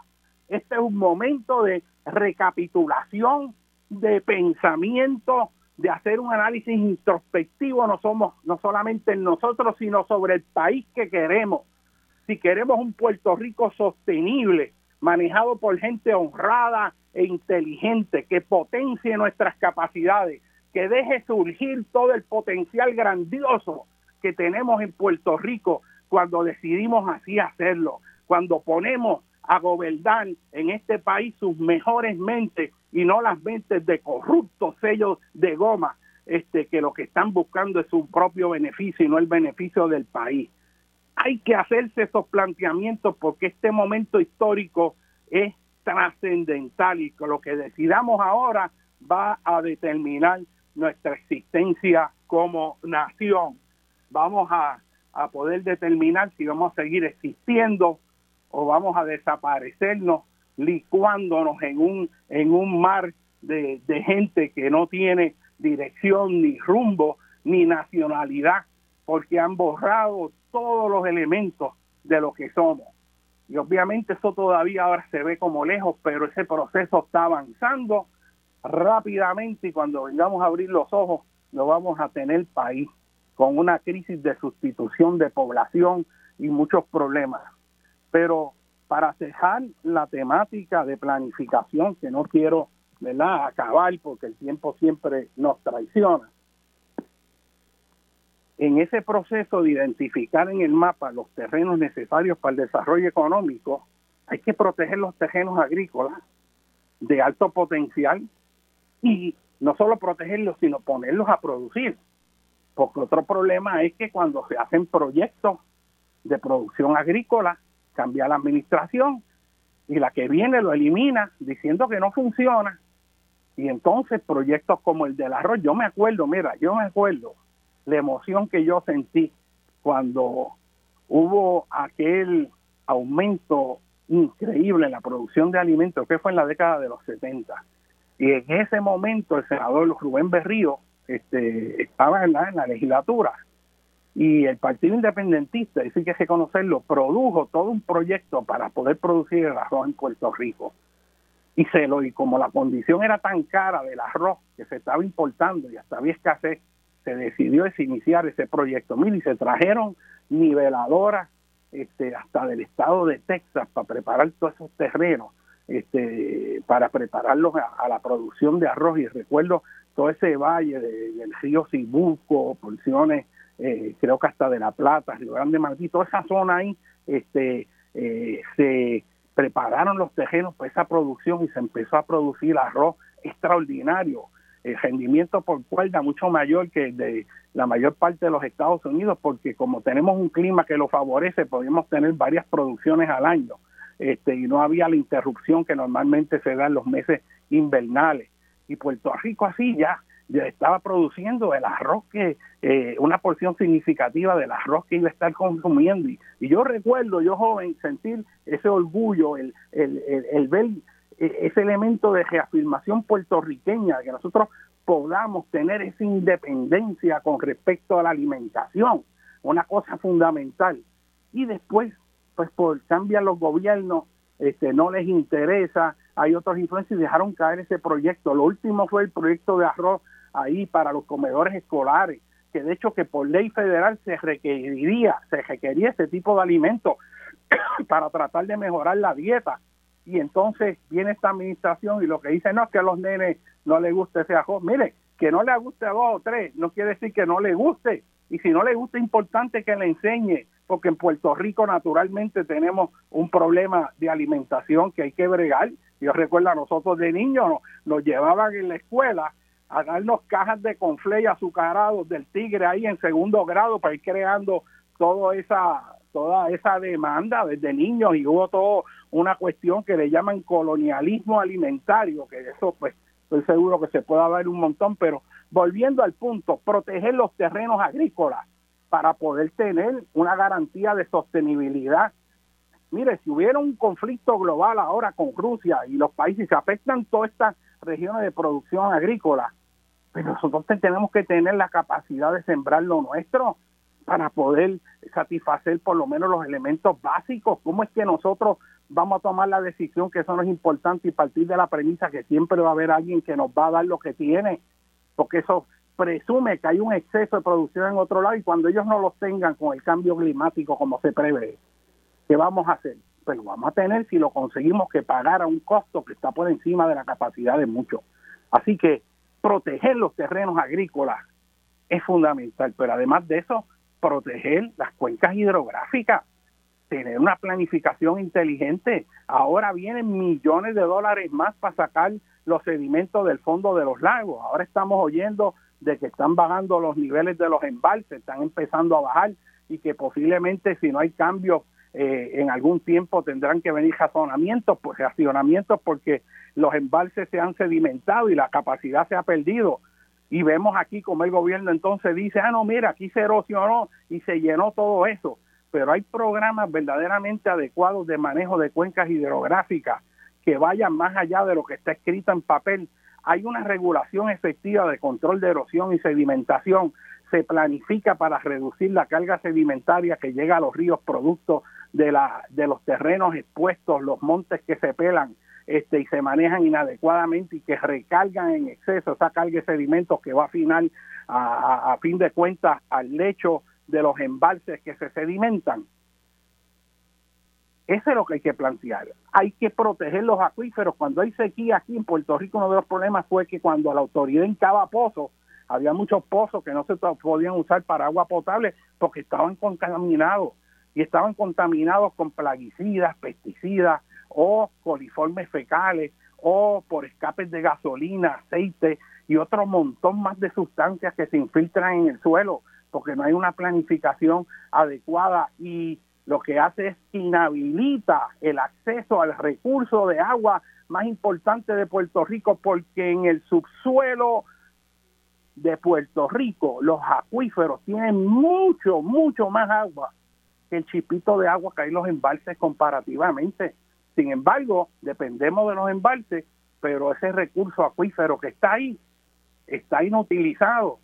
A: Este es un momento de recapitulación, de pensamiento, de hacer un análisis introspectivo, no somos no solamente en nosotros, sino sobre el país que queremos. Si queremos un Puerto Rico sostenible, manejado por gente honrada e inteligente, que potencie nuestras capacidades, que deje surgir todo el potencial grandioso que tenemos en Puerto Rico cuando decidimos así hacerlo, cuando ponemos a gobernar en este país sus mejores mentes y no las mentes de corruptos sellos de goma, este, que lo que están buscando es su propio beneficio y no el beneficio del país. Hay que hacerse esos planteamientos porque este momento histórico es trascendental y lo que decidamos ahora va a determinar nuestra existencia como nación. Vamos a, a poder determinar si vamos a seguir existiendo o vamos a desaparecernos licuándonos en un, en un mar de, de gente que no tiene dirección ni rumbo ni nacionalidad, porque han borrado todos los elementos de lo que somos. Y obviamente eso todavía ahora se ve como lejos, pero ese proceso está avanzando rápidamente y cuando vengamos a abrir los ojos, lo vamos a tener país con una crisis de sustitución de población y muchos problemas. Pero para cejar la temática de planificación, que no quiero ¿verdad? acabar porque el tiempo siempre nos traiciona. En ese proceso de identificar en el mapa los terrenos necesarios para el desarrollo económico, hay que proteger los terrenos agrícolas de alto potencial y no solo protegerlos, sino ponerlos a producir. Porque otro problema es que cuando se hacen proyectos de producción agrícola, cambia la administración y la que viene lo elimina diciendo que no funciona. Y entonces proyectos como el del arroz, yo me acuerdo, mira, yo me acuerdo la emoción que yo sentí cuando hubo aquel aumento increíble en la producción de alimentos, que fue en la década de los 70. Y en ese momento el senador Rubén Berrío este, estaba en la, en la legislatura y el Partido Independentista, eso hay que reconocerlo, produjo todo un proyecto para poder producir el arroz en Puerto Rico. Y se lo y como la condición era tan cara del arroz que se estaba importando y hasta había escasez, se decidió iniciar ese proyecto. Mira, y se trajeron niveladoras este, hasta del estado de Texas para preparar todos esos terrenos, este, para prepararlos a, la producción de arroz. Y recuerdo todo ese valle del río Cibuco, porciones eh, creo que hasta de La Plata, Río Grande Martí, toda esa zona ahí, este, eh, se prepararon los terrenos para esa producción y se empezó a producir arroz extraordinario, el rendimiento por cuerda mucho mayor que de la mayor parte de los Estados Unidos, porque como tenemos un clima que lo favorece, podemos tener varias producciones al año, este, y no había la interrupción que normalmente se da en los meses invernales. Y Puerto Rico así ya estaba produciendo el arroz que, eh, una porción significativa del arroz que iba a estar consumiendo. Y, yo recuerdo, yo joven, sentir ese orgullo, el, el, el, ver eh, ese elemento de reafirmación puertorriqueña, que nosotros podamos tener esa independencia con respecto a la alimentación, una cosa fundamental. Y después, pues por cambian los gobiernos, este, no les interesa, hay otros influencias y dejaron caer ese proyecto. Lo último fue el proyecto de arroz ahí para los comedores escolares, que de hecho que por ley federal se requeriría, se requería ese tipo de alimentos para tratar de mejorar la dieta. Y entonces viene esta administración y lo que dice no es que a los nenes no les guste ese arroz. Mire, que no le guste a dos o tres no quiere decir que no le guste. Y si no le gusta, es importante que le enseñe, porque en Puerto Rico naturalmente tenemos un problema de alimentación que hay que bregar. Yo recuerdo a nosotros de niños nos llevaban en la escuela a darnos cajas de confley azucarados del tigre ahí en segundo grado para ir creando toda esa toda esa demanda desde niños. Y hubo toda una cuestión que le llaman colonialismo alimentario, que eso pues estoy seguro que se puede hablar un montón, pero volviendo al punto, proteger los terrenos agrícolas para poder tener una garantía de sostenibilidad. Mire, si hubiera un conflicto global ahora con Rusia y los países se afectan todas estas regiones de producción agrícola, pues nosotros tenemos que tener la capacidad de sembrar lo nuestro para poder satisfacer por lo menos los elementos básicos. ¿Cómo es que nosotros vamos a tomar la decisión que eso no es importante y partir de la premisa que siempre va a haber alguien que nos va a dar lo que tiene? Porque eso presume que hay un exceso de producción en otro lado y cuando ellos no los tengan con el cambio climático como se prevé, ¿qué vamos a hacer? Pues lo vamos a tener si lo conseguimos que pagar a un costo que está por encima de la capacidad de muchos. Así que proteger los terrenos agrícolas es fundamental, pero además de eso, proteger las cuencas hidrográficas, tener una planificación inteligente. Ahora vienen millones de dólares más para sacar los sedimentos del fondo de los lagos. Ahora estamos oyendo de que están bajando los niveles de los embalses, están empezando a bajar y que posiblemente si no hay cambios eh, en algún tiempo tendrán que venir razonamientos, pues racionamientos porque los embalses se han sedimentado y la capacidad se ha perdido. Y vemos aquí como el gobierno entonces dice, ah, no, mira, aquí se erosionó y se llenó todo eso. Pero hay programas verdaderamente adecuados de manejo de cuencas hidrográficas que vayan más allá de lo que está escrito en papel hay una regulación efectiva de control de erosión y sedimentación, se planifica para reducir la carga sedimentaria que llega a los ríos producto de, la, de los terrenos expuestos, los montes que se pelan este, y se manejan inadecuadamente y que recargan en exceso esa carga de sedimentos que va a final, a fin de cuentas, al lecho de los embalses que se sedimentan. Eso es lo que hay que plantear. Hay que proteger los acuíferos. Cuando hay sequía aquí en Puerto Rico, uno de los problemas fue que cuando la autoridad encaba pozos, había muchos pozos que no se podían usar para agua potable porque estaban contaminados y estaban contaminados con plaguicidas, pesticidas o coliformes fecales o por escapes de gasolina, aceite y otro montón más de sustancias que se infiltran en el suelo porque no hay una planificación adecuada y lo que hace es inhabilita el acceso al recurso de agua más importante de Puerto Rico porque en el subsuelo de Puerto Rico los acuíferos tienen mucho, mucho más agua que el chipito de agua que hay en los embalses comparativamente. Sin embargo, dependemos de los embalses, pero ese recurso acuífero que está ahí está inutilizado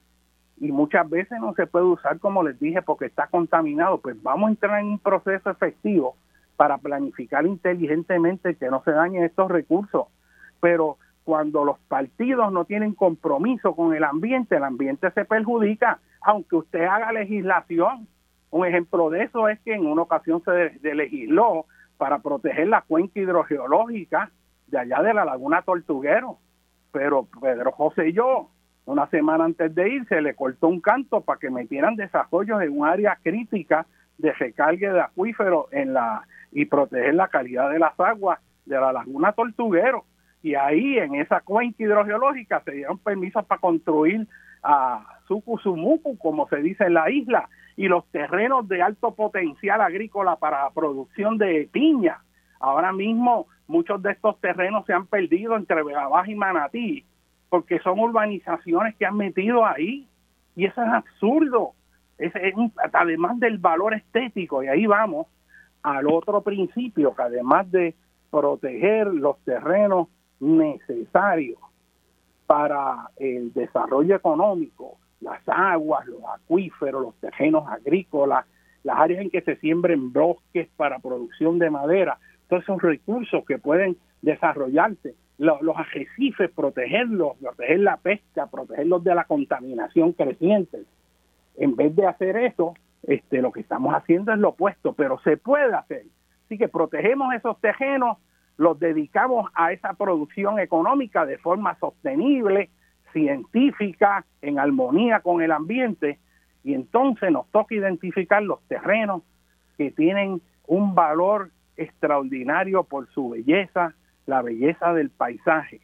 A: y muchas veces no se puede usar como les dije porque está contaminado, pues vamos a entrar en un proceso efectivo para planificar inteligentemente que no se dañen estos recursos. Pero cuando los partidos no tienen compromiso con el ambiente, el ambiente se perjudica, aunque usted haga legislación. Un ejemplo de eso es que en una ocasión se legisló para proteger la cuenca hidrogeológica de allá de la laguna Tortuguero. Pero Pedro José y yo una semana antes de irse le cortó un canto para que metieran desarrollos en un área crítica de recargue de acuíferos en la y proteger la calidad de las aguas de la laguna Tortuguero. Y ahí en esa cuenca hidrogeológica se dieron permisos para construir a Sucusumucu, como se dice en la isla, y los terrenos de alto potencial agrícola para producción de piña. Ahora mismo muchos de estos terrenos se han perdido entre Vega y Manatí porque son urbanizaciones que han metido ahí y eso es absurdo. Es, además del valor estético, y ahí vamos al otro principio, que además de proteger los terrenos necesarios para el desarrollo económico, las aguas, los acuíferos, los terrenos agrícolas, las áreas en que se siembren bosques para producción de madera, todos esos recursos que pueden desarrollarse los, arrecifes, protegerlos, proteger la pesca, protegerlos de la contaminación creciente. En vez de hacer eso, este, lo que estamos haciendo es lo opuesto, pero se puede hacer. Así que protegemos esos terrenos, los dedicamos a esa producción económica de forma sostenible, científica, en armonía con el ambiente, y entonces nos toca identificar los terrenos que tienen un valor extraordinario por su belleza, la belleza del paisaje.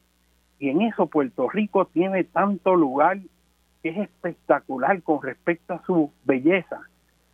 A: Y en eso Puerto Rico tiene tanto lugar que es espectacular con respecto a su belleza,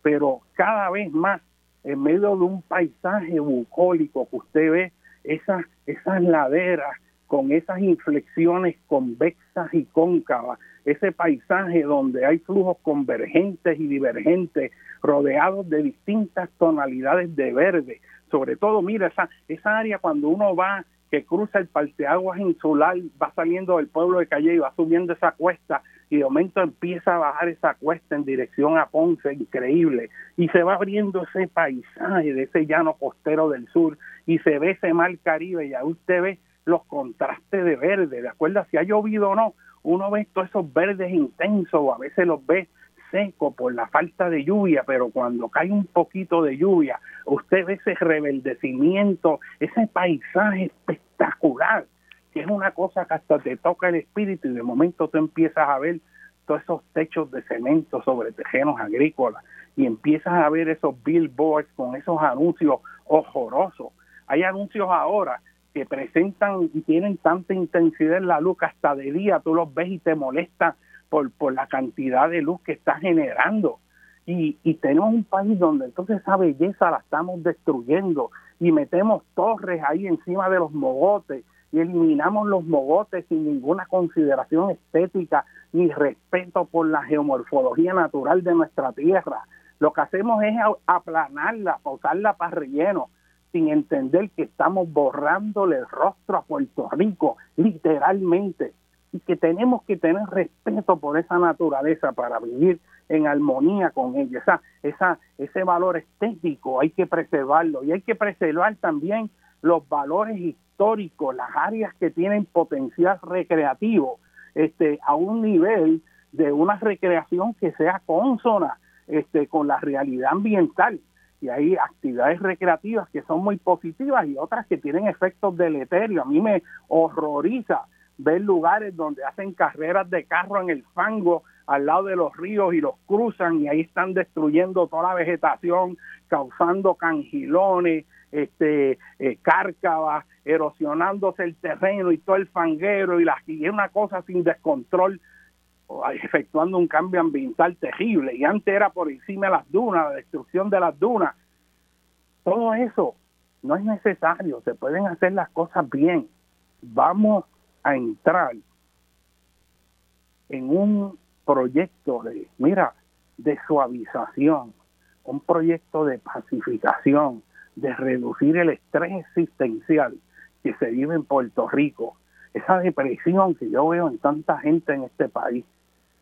A: pero cada vez más en medio de un paisaje bucólico que usted ve, esas, esas laderas con esas inflexiones convexas y cóncavas, ese paisaje donde hay flujos convergentes y divergentes, rodeados de distintas tonalidades de verde. Sobre todo, mira, esa, esa área cuando uno va, que cruza el parteaguas insular, va saliendo del pueblo de Calle y va subiendo esa cuesta, y de momento empieza a bajar esa cuesta en dirección a Ponce, increíble, y se va abriendo ese paisaje de ese llano costero del sur, y se ve ese mar Caribe, y ahí usted ve los contrastes de verde, de acuerdo si ha llovido o no, uno ve todos esos verdes intensos, o a veces los ve secos por la falta de lluvia, pero cuando cae un poquito de lluvia, usted ve ese rebeldecimiento, ese paisaje espectacular, que es una cosa que hasta te toca el espíritu y de momento tú empiezas a ver todos esos techos de cemento sobre terrenos agrícolas y empiezas a ver esos billboards con esos anuncios horrorosos. Hay anuncios ahora que presentan y tienen tanta intensidad en la luz que hasta de día tú los ves y te molesta por, por la cantidad de luz que está generando. Y, y tenemos un país donde entonces esa belleza la estamos destruyendo y metemos torres ahí encima de los mogotes y eliminamos los mogotes sin ninguna consideración estética ni respeto por la geomorfología natural de nuestra tierra. Lo que hacemos es aplanarla, pausarla para relleno sin entender que estamos borrándole el rostro a Puerto Rico, literalmente, y que tenemos que tener respeto por esa naturaleza para vivir en armonía con ella. Esa, esa, ese valor estético hay que preservarlo y hay que preservar también los valores históricos, las áreas que tienen potencial recreativo, este, a un nivel de una recreación que sea consona este, con la realidad ambiental y hay actividades recreativas que son muy positivas y otras que tienen efectos deleterios. A mí me horroriza ver lugares donde hacen carreras de carro en el fango al lado de los ríos y los cruzan y ahí están destruyendo toda la vegetación, causando cangilones, este, eh, cárcavas, erosionándose el terreno y todo el fanguero y, la, y una cosa sin descontrol efectuando un cambio ambiental terrible y antes era por encima de las dunas, la destrucción de las dunas. Todo eso no es necesario, se pueden hacer las cosas bien. Vamos a entrar en un proyecto de, mira, de suavización, un proyecto de pacificación, de reducir el estrés existencial que se vive en Puerto Rico, esa depresión que yo veo en tanta gente en este país,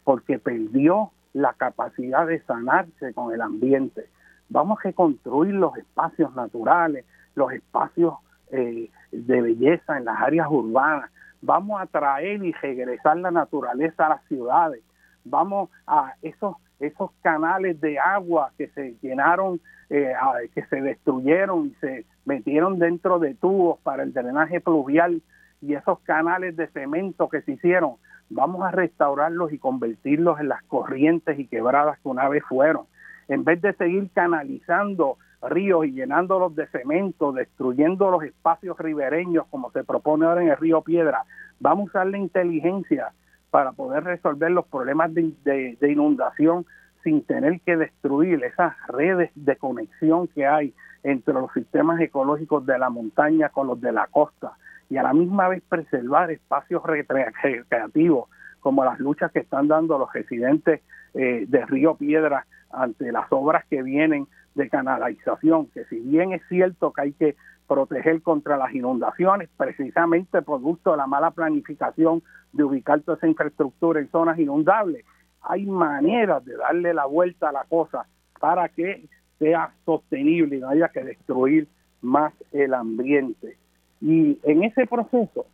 A: porque perdió la capacidad de sanarse con el ambiente. Vamos a reconstruir los espacios naturales, los espacios eh, de belleza en las áreas urbanas. Vamos a traer y regresar la naturaleza a las ciudades. Vamos a esos esos canales de agua que se llenaron, eh, que se destruyeron y se metieron dentro de tubos para el drenaje pluvial y esos canales de cemento que se hicieron, vamos a restaurarlos y convertirlos en las corrientes y quebradas que una vez fueron. En vez de seguir canalizando ríos y llenándolos de cemento, destruyendo los espacios ribereños como se propone ahora en el río Piedra, vamos a usar la inteligencia para poder resolver los problemas de, de inundación sin tener que destruir esas redes de conexión que hay entre los sistemas ecológicos de la montaña con los de la costa y a la misma vez preservar espacios recreativos como las luchas que están dando los residentes eh, de Río Piedra ante las obras que vienen de canalización, que si bien es cierto que hay que proteger contra las inundaciones, precisamente producto de la mala planificación de ubicar toda esa infraestructura en zonas inundables, hay maneras de darle la vuelta a la cosa para que sea sostenible y no haya que destruir más el ambiente. Y en ese proceso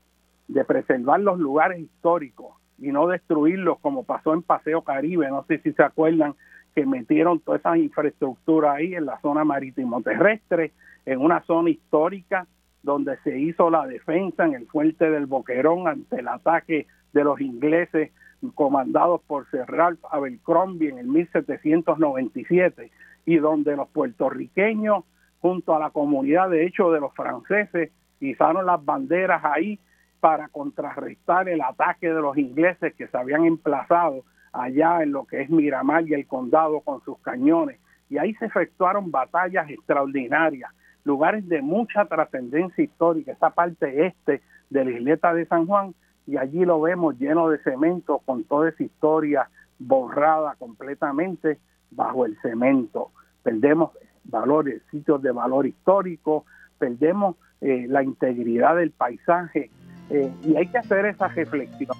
A: de preservar los lugares históricos y no destruirlos como pasó en Paseo Caribe, no sé si se acuerdan que metieron toda esa infraestructura ahí en la zona marítimo terrestre, en una zona histórica donde se hizo la defensa en el fuerte del Boquerón ante el ataque de los ingleses comandados por Sir Ralph Abercrombie en el 1797 y donde los puertorriqueños junto a la comunidad de hecho de los franceses izaron las banderas ahí para contrarrestar el ataque de los ingleses que se habían emplazado allá en lo que es Miramar y el condado con sus cañones. Y ahí se efectuaron batallas extraordinarias, lugares de mucha trascendencia histórica, esta parte este de la isleta de San Juan y allí lo vemos lleno de cemento con toda esa historia borrada completamente bajo el cemento. Perdemos valores, sitios de valor histórico, perdemos eh, la integridad del paisaje eh, y hay que hacer esa reflexión.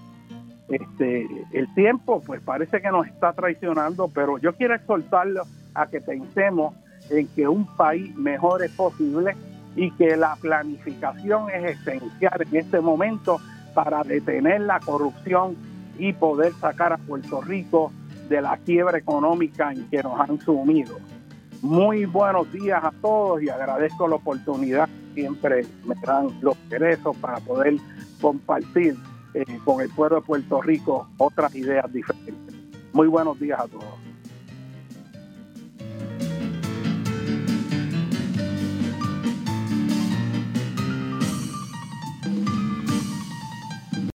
A: Este, el tiempo pues parece que nos está traicionando, pero yo quiero exhortarlo a que pensemos en que un país mejor es posible y que la planificación es esencial en este momento para detener la corrupción y poder sacar a Puerto Rico de la quiebra económica en que nos han sumido. Muy buenos días a todos y agradezco la oportunidad. Siempre me dan los derechos para poder compartir eh, con el pueblo de Puerto Rico otras ideas diferentes. Muy buenos días a todos.